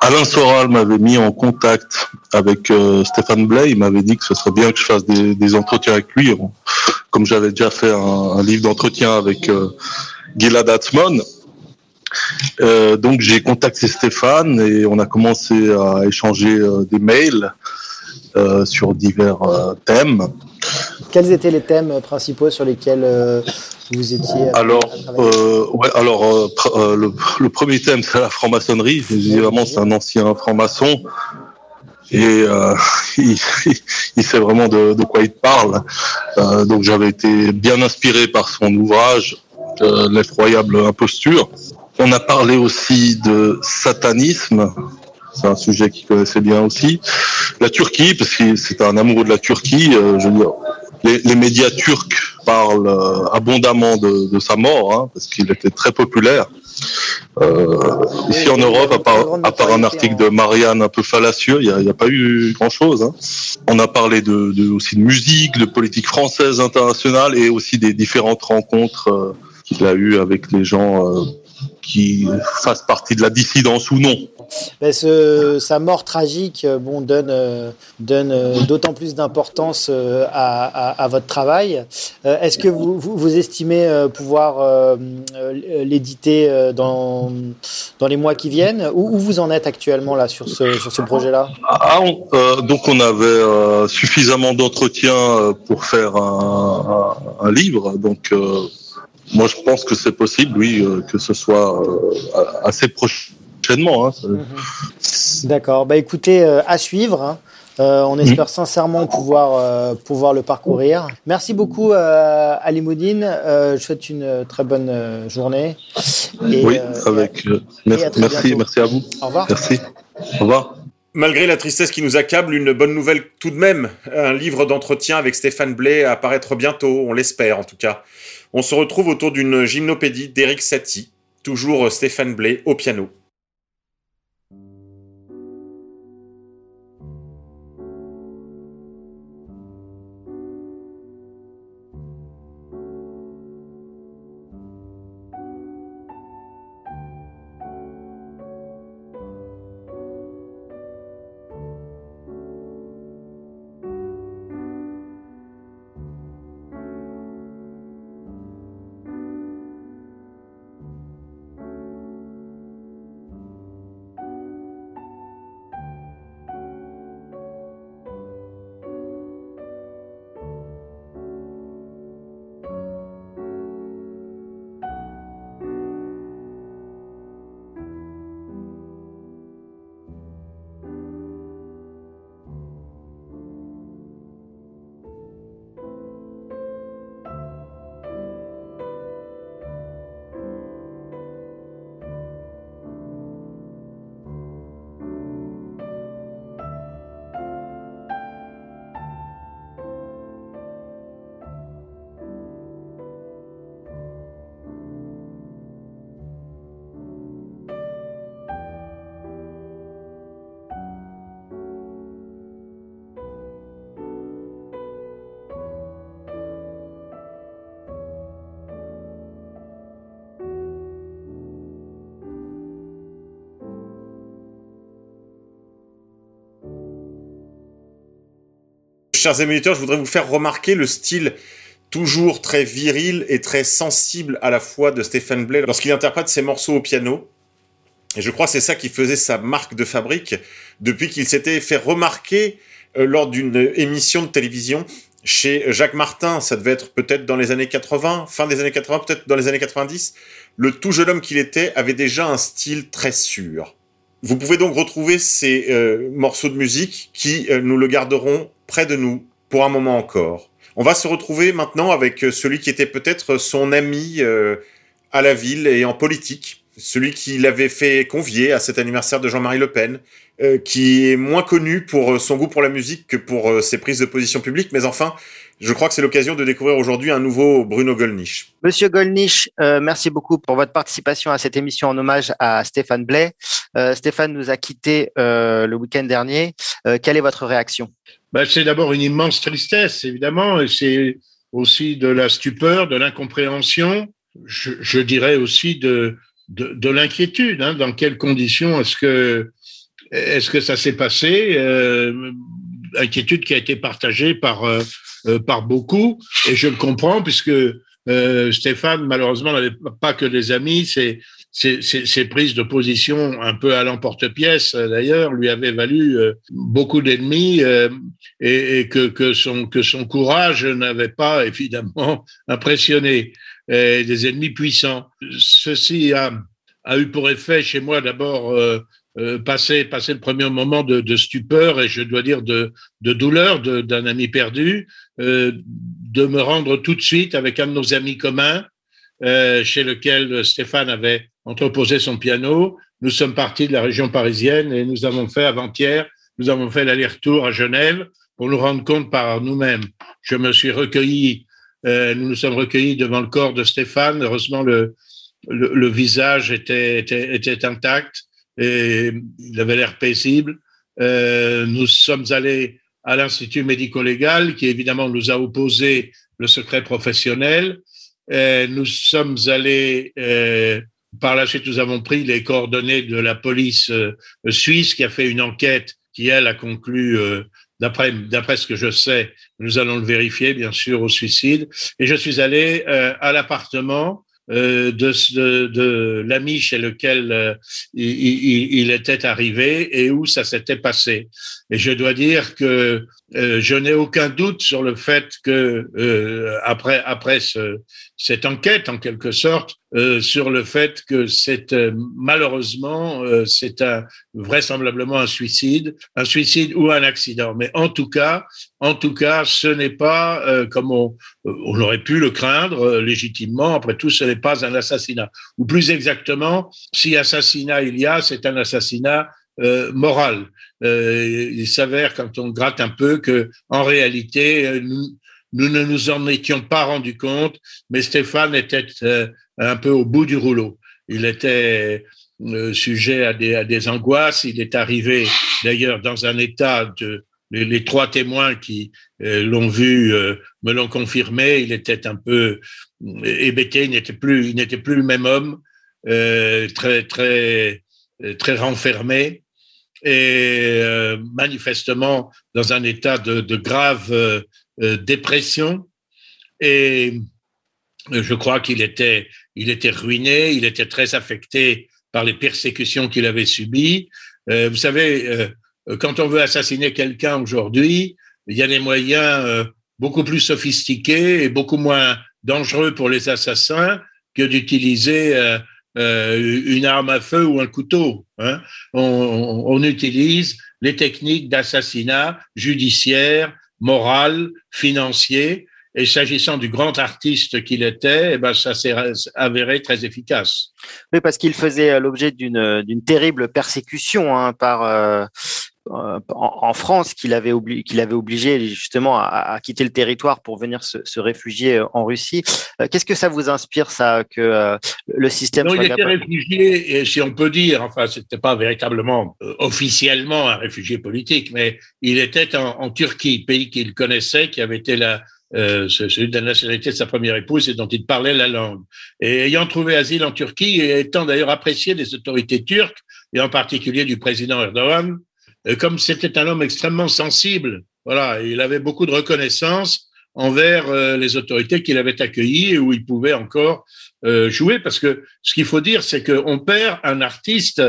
Alain Soral m'avait mis en contact avec Stéphane Blay. Il m'avait dit que ce serait bien que je fasse des, entretiens avec lui, comme j'avais déjà fait un, un livre d'entretien avec Gilad Atzmon. Euh, donc j'ai contacté Stéphane et on a commencé à échanger euh, des mails euh, sur divers thèmes. Quels étaient les thèmes principaux sur lesquels vous étiez Alors, ouais, alors le, premier thème c'est la franc-maçonnerie. Évidemment, c'est un ancien franc-maçon et il, sait vraiment de, de, quoi il parle. donc j'avais été bien inspiré par son ouvrage, L'effroyable imposture. On a parlé aussi de satanisme. C'est un sujet qu'il connaissait bien aussi. La Turquie, parce que c'est un amoureux de la Turquie. Euh, je veux dire, les, médias turcs parlent euh, abondamment de, sa mort, hein, parce qu'il était très populaire. Euh, ici en Europe, à part, un article de Marianne un peu fallacieux, il n'y a, pas eu grand-chose. Hein. On a parlé de, aussi de musique, de politique française internationale et aussi des différentes rencontres qu'il a eues avec les gens qui fassent partie de la dissidence ou non. Sa mort tragique bon, donne, donne d'autant plus d'importance à, votre travail. Est-ce que vous, estimez pouvoir l'éditer dans, les mois qui viennent? Où, vous en êtes actuellement là, sur ce, projet-là? Ah, Donc on avait suffisamment d'entretien pour faire un, un, livre. Donc moi, je pense que c'est possible, oui, euh, que ce soit euh, assez prochainement. Hein, mhm. D'accord. Bah, écoutez, euh, à suivre. Hein. on espère sincèrement pouvoir, pouvoir le parcourir. Merci beaucoup, Ali Moudine. je souhaite une très bonne journée. oui, avec. merci, merci à vous. Au revoir. Merci. Au revoir. Malgré la tristesse qui nous accable, une bonne nouvelle tout de même. Un livre d'entretien avec Stéphane Blais à apparaître bientôt, on l'espère en tout cas. On se retrouve autour d'une gymnopédie d'Eric Satie, toujours Stéphane Blais au piano. Chers amis je voudrais vous faire remarquer le style toujours très viril et très sensible à la fois de Stephen Blay lorsqu'il interprète ses morceaux au piano. Et je crois que c'est ça qui faisait sa marque de fabrique depuis qu'il s'était fait remarquer euh, lors d'une émission de télévision chez Jacques Martin. Ça devait être peut-être dans les années 80, fin des années 80, peut-être dans les années 90. Le tout jeune homme qu'il était avait déjà un style très sûr. Vous pouvez donc retrouver ces euh, morceaux de musique qui, euh, nous le garderons près de nous pour un moment encore. On va se retrouver maintenant avec euh, celui qui était peut-être son ami à la ville et en politique, celui qui l'avait fait convier à cet anniversaire de Jean-Marie Le Pen, qui est moins connu pour son goût pour la musique que pour ses prises de position publique, mais enfin, je crois que c'est l'occasion de découvrir aujourd'hui un nouveau Bruno Gollnisch. Monsieur Gollnisch, euh, merci beaucoup pour votre participation à cette émission en hommage à Stéphane Blais. Euh, Stéphane nous a quittés euh, le week-end dernier. quelle est votre réaction? Ben, C'est d'abord une immense tristesse, évidemment, et c'est aussi de la stupeur, de l'incompréhension, je, dirais aussi de, de, l'inquiétude. Hein. dans quelles conditions est-ce que, est-ce que ça s'est passé Inquiétude qui a été partagée par euh, par beaucoup, et je le comprends puisque euh, Stéphane, malheureusement, n'avait pas que des amis. Ses, prises de position un peu à l'emporte-pièce, d'ailleurs, lui avaient valu euh, beaucoup d'ennemis et, que, que, son, que son courage n'avait pas, évidemment, impressionné des ennemis puissants. Ceci a, a eu pour effet chez moi d'abord euh, passer, passer le premier moment de, de, stupeur et je dois dire de, de douleur d'un ami perdu, euh, de me rendre tout de suite avec un de nos amis communs euh, chez lequel Stéphane avait entreposé son piano. Nous sommes partis de la région parisienne et nous avons fait avant-hier, nous avons fait l'aller-retour à Genève pour nous rendre compte par nous-mêmes. Je me suis recueilli, euh, nous nous sommes recueillis devant le corps de Stéphane. Heureusement, le, le, le visage était, était, était intact et il avait l'air paisible. Euh, nous sommes allés à l'Institut médico-légal qui évidemment nous a opposé le secret professionnel. Euh, nous sommes allés euh, par la suite, nous avons pris les coordonnées de la police suisse qui a fait une enquête qui, elle, a conclu d'après d'après ce que je sais, nous allons le vérifier bien sûr au suicide. Et je suis allé euh, à l'appartement euh, de, l'ami chez lequel euh, il, était arrivé et où ça s'était passé. Et je dois dire que euh, je n'ai aucun doute sur le fait que euh, après après ce, cette enquête en quelque sorte euh, sur le fait que c'est malheureusement c'est un vraisemblablement un suicide, un suicide ou un accident. Mais en tout cas, en tout cas, ce n'est pas comme on, on aurait pu le craindre légitimement. Après tout, ce n'est pas un assassinat. Ou plus exactement, si assassinat il y a, c'est un assassinat euh, morale. Euh, il s'avère, quand on gratte un peu, que en réalité, euh, nous, ne nous en étions pas rendu compte, mais Stéphane était un peu au bout du rouleau. Il était sujet à des, à des angoisses. Il est arrivé d'ailleurs dans un état de les, trois témoins qui l'ont vu me l'ont confirmé. Il était un peu hébété. Il n'était plus, il n'était plus le même homme, très très très renfermé et euh, manifestement dans un état de, de grave euh, euh, dépression. Et je crois qu'il était, il était ruiné, il était très affecté par les persécutions qu'il avait subies. vous savez, quand on veut assassiner quelqu'un aujourd'hui, il y a des moyens beaucoup plus sophistiqués et beaucoup moins dangereux pour les assassins que d'utiliser euh, une arme à feu ou un couteau. Hein. On, on, utilise les techniques d'assassinat judiciaire, moral, financier. Et s'agissant du grand artiste qu'il était, eh ben, ça s'est avéré très efficace. Oui, parce qu'il faisait l'objet d'une terrible persécution hein, par, euh, euh, en, France qu'il avait, qu'il avait obligé justement à, quitter le territoire pour venir se, réfugier euh, en Russie. Euh, qu'est-ce que ça vous inspire, ça, que le système non, il était réfugié, et si on peut dire, enfin, c'était pas véritablement officiellement un réfugié politique, mais il était en, Turquie, pays qu'il connaissait, qui avait été la, celui de la nationalité de sa première épouse et dont il parlait la langue. Et ayant trouvé asile en Turquie et étant d'ailleurs apprécié des autorités turques, et en particulier du président Erdogan, euh, comme c'était un homme extrêmement sensible, voilà, il avait beaucoup de reconnaissance envers euh, les autorités qu'il avait accueillies et où il pouvait encore euh, jouer. Parce que ce qu'il faut dire, c'est qu'on perd un artiste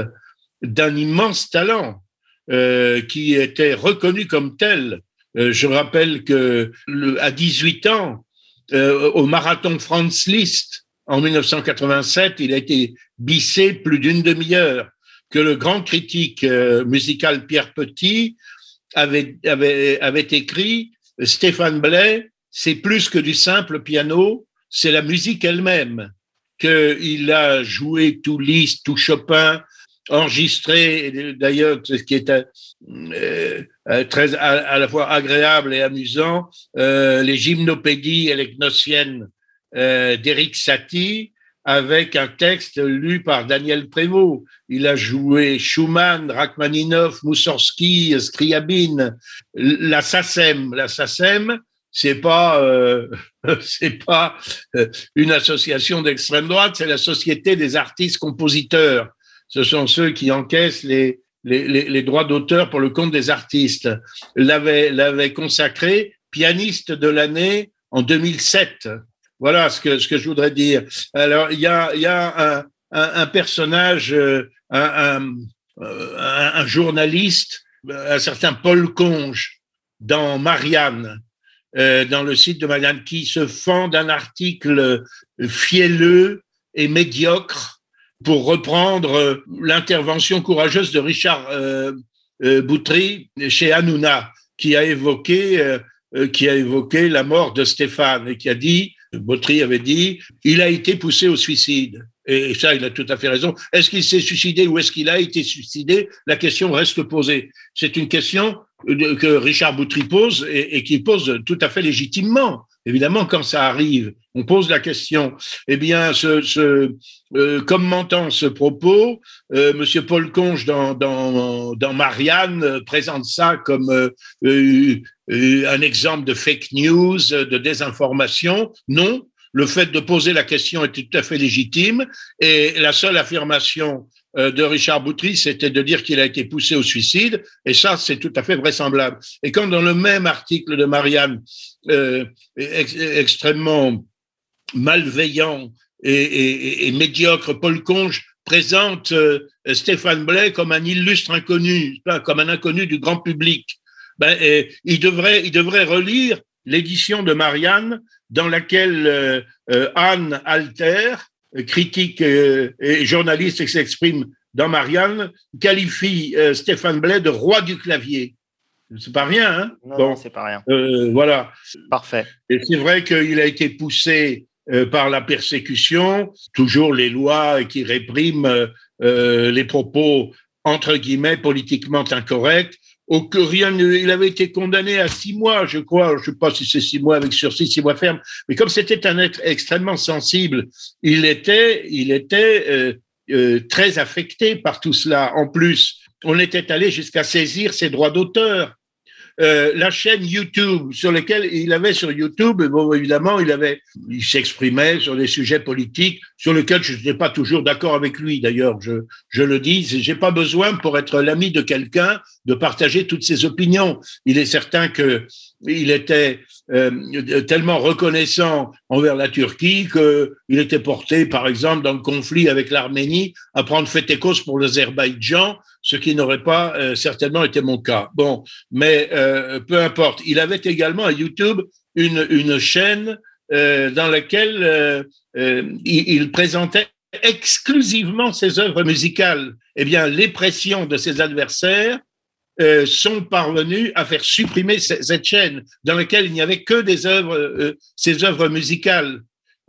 d'un immense talent qui était reconnu comme tel. je rappelle que à 18 ans, au marathon Franz Liszt en 1987, il a été bissé plus d'une demi-heure que le grand critique euh, musical Pierre Petit avait, avait, avait écrit Stéphane Blais, c'est plus que du simple piano, c'est la musique elle-même. Qu'il a joué tout Liszt, tout Chopin, enregistré, d'ailleurs, ce qui est euh, euh, très à, la fois agréable et amusant, les gymnopédies et euh, d'Éric Satie, avec un texte lu par Daniel Prévost. Il a joué Schumann, Rachmaninoff, Moussorski, Scriabine, la SACEM. La SACEM, c'est pas euh, pas euh, une association d'extrême droite, c'est la Société des artistes compositeurs. Ce sont ceux qui encaissent les, les droits d'auteur pour le compte des artistes. L'avait l'avait consacré pianiste de l'année en 2007. Voilà ce que, je voudrais dire. Alors, il y a, y a un, un, personnage, euh, un, un, journaliste, un certain Paul Conge, dans Marianne, euh, dans le site de Marianne, qui se fend d'un article fielleux et médiocre pour reprendre l'intervention courageuse de Richard euh, Boutry chez Hanouna, qui a évoqué qui a évoqué la mort de Stéphane et qui a dit Bautry avait dit, il a été poussé au suicide. Et ça, il a tout à fait raison. Est-ce qu'il s'est suicidé ou est-ce qu'il a été suicidé? La question reste posée. C'est une question que Richard Boutry pose et, qui pose tout à fait légitimement. Évidemment, quand ça arrive, on pose la question. Eh bien, ce, ce euh, commentant ce propos, euh, Monsieur Paul Conge dans, dans, dans Marianne présente ça comme euh, euh, un exemple de fake news, de désinformation. Non, le fait de poser la question était tout à fait légitime et la seule affirmation euh, de Richard Boutry, c'était de dire qu'il a été poussé au suicide, et ça, c'est tout à fait vraisemblable. Et quand dans le même article de Marianne, euh, extrêmement malveillant et, médiocre, Paul Conge présente euh, Stéphane Blais comme un illustre inconnu, comme un inconnu du grand public, ben, il, devrait, il devrait relire l'édition de Marianne dans laquelle Anne Alter critique et journaliste qui s'exprime dans Marianne, qualifie euh, Stéphane Blais de roi du clavier. C'est pas rien, hein? Non, c'est pas rien. Euh, voilà. Parfait. Et c'est vrai qu'il a été poussé euh, par la persécution, toujours les lois qui répriment les propos entre guillemets politiquement incorrects que rien, il avait été condamné à six mois, je crois, je sais pas si c'est six mois avec sursis, six mois ferme, mais comme c'était un être extrêmement sensible, il était, il était euh, euh, très affecté par tout cela. En plus, on était allé jusqu'à saisir ses droits d'auteur. Euh, la chaîne YouTube sur laquelle il avait sur YouTube, bon, évidemment, il avait, il s'exprimait sur des sujets politiques sur lesquels je n'étais pas toujours d'accord avec lui. D'ailleurs, je, je le dis, j'ai pas besoin pour être l'ami de quelqu'un de partager toutes ses opinions. Il est certain que il était euh, tellement reconnaissant envers la Turquie qu'il était porté, par exemple, dans le conflit avec l'Arménie, à prendre fait et cause pour l'Azerbaïdjan, ce qui n'aurait pas euh, certainement été mon cas. Bon, mais euh, peu importe. Il avait également à YouTube une, une chaîne dans laquelle il, il présentait exclusivement ses œuvres musicales. Eh bien, les pressions de ses adversaires euh, sont parvenus à faire supprimer cette chaîne dans laquelle il n'y avait que des œuvres, euh, ces œuvres musicales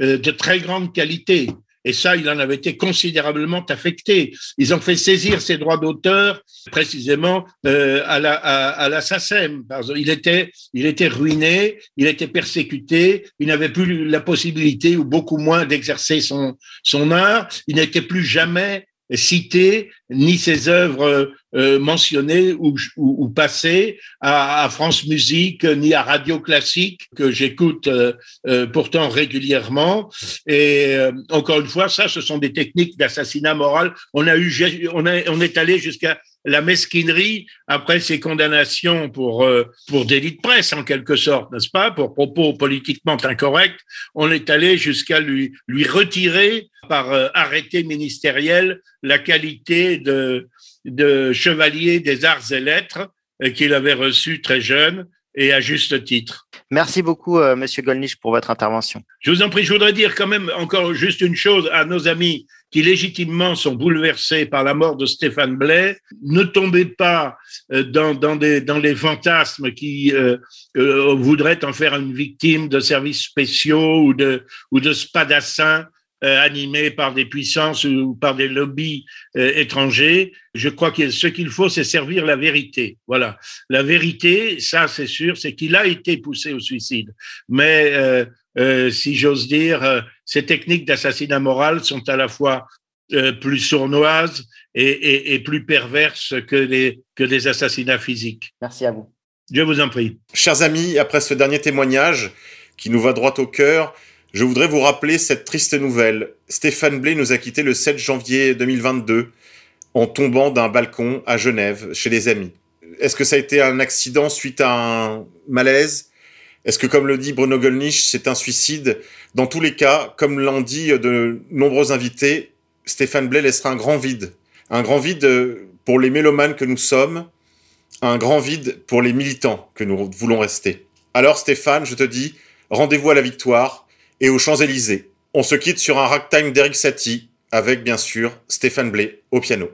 euh, de très grande qualité. Et ça, il en avait été considérablement affecté. Ils ont fait saisir ses droits d'auteur précisément à la à, la SACEM. Il était il était ruiné, il était persécuté, il n'avait plus la possibilité ou beaucoup moins d'exercer son son art. Il n'était plus jamais cité ni ses œuvres euh, mentionnées ou, passées à, France Musique ni à Radio Classique que j'écoute euh, euh, pourtant régulièrement. Et encore une fois, ça, ce sont des techniques d'assassinat moral. On a eu, on, est allé jusqu'à la mesquinerie après ces condamnations pour pour délit de presse en quelque sorte, n'est-ce pas, pour propos politiquement incorrects, on est allé jusqu'à lui lui retirer par arrêté ministériel la qualité de de chevalier des arts et lettres euh, qu'il avait reçu très jeune et à juste titre. Merci beaucoup, euh, Monsieur Golnisch, pour votre intervention. Je vous en prie, je voudrais dire quand même encore juste une chose à nos amis qui légitimement sont bouleversés par la mort de Stéphane Blais. Ne tombez pas euh, dans, dans, des, dans les fantasmes qui voudraient en faire une victime de services spéciaux ou de, ou de spadassins euh, animés par des puissances ou par des lobbies euh, étrangers. Je crois que ce qu'il faut, c'est servir la vérité. Voilà. La vérité, ça, c'est sûr, c'est qu'il a été poussé au suicide. Mais, euh, si j'ose dire, ces techniques d'assassinat moral sont à la fois plus sournoises et, plus perverses que des, que des assassinats physiques. Merci à vous. Je vous en prie. Chers amis, après ce dernier témoignage qui nous va droit au cœur, je voudrais vous rappeler cette triste nouvelle. Stéphane Blé nous a quittés le 7 janvier 2022 en tombant d'un balcon à Genève chez les amis. Est-ce que ça a été un accident suite à un malaise? Est-ce que, comme le dit Bruno Gollnisch, c'est un suicide? Dans tous les cas, comme l'ont dit de nombreux invités, Stéphane Blé laissera un grand vide. Un grand vide pour les mélomanes que nous sommes, un grand vide pour les militants que nous voulons rester. Alors Stéphane, je te dis, rendez-vous à la victoire, et aux Champs-Élysées. On se quitte sur un ragtime d'Eric Satie avec bien sûr Stéphane Blé au piano.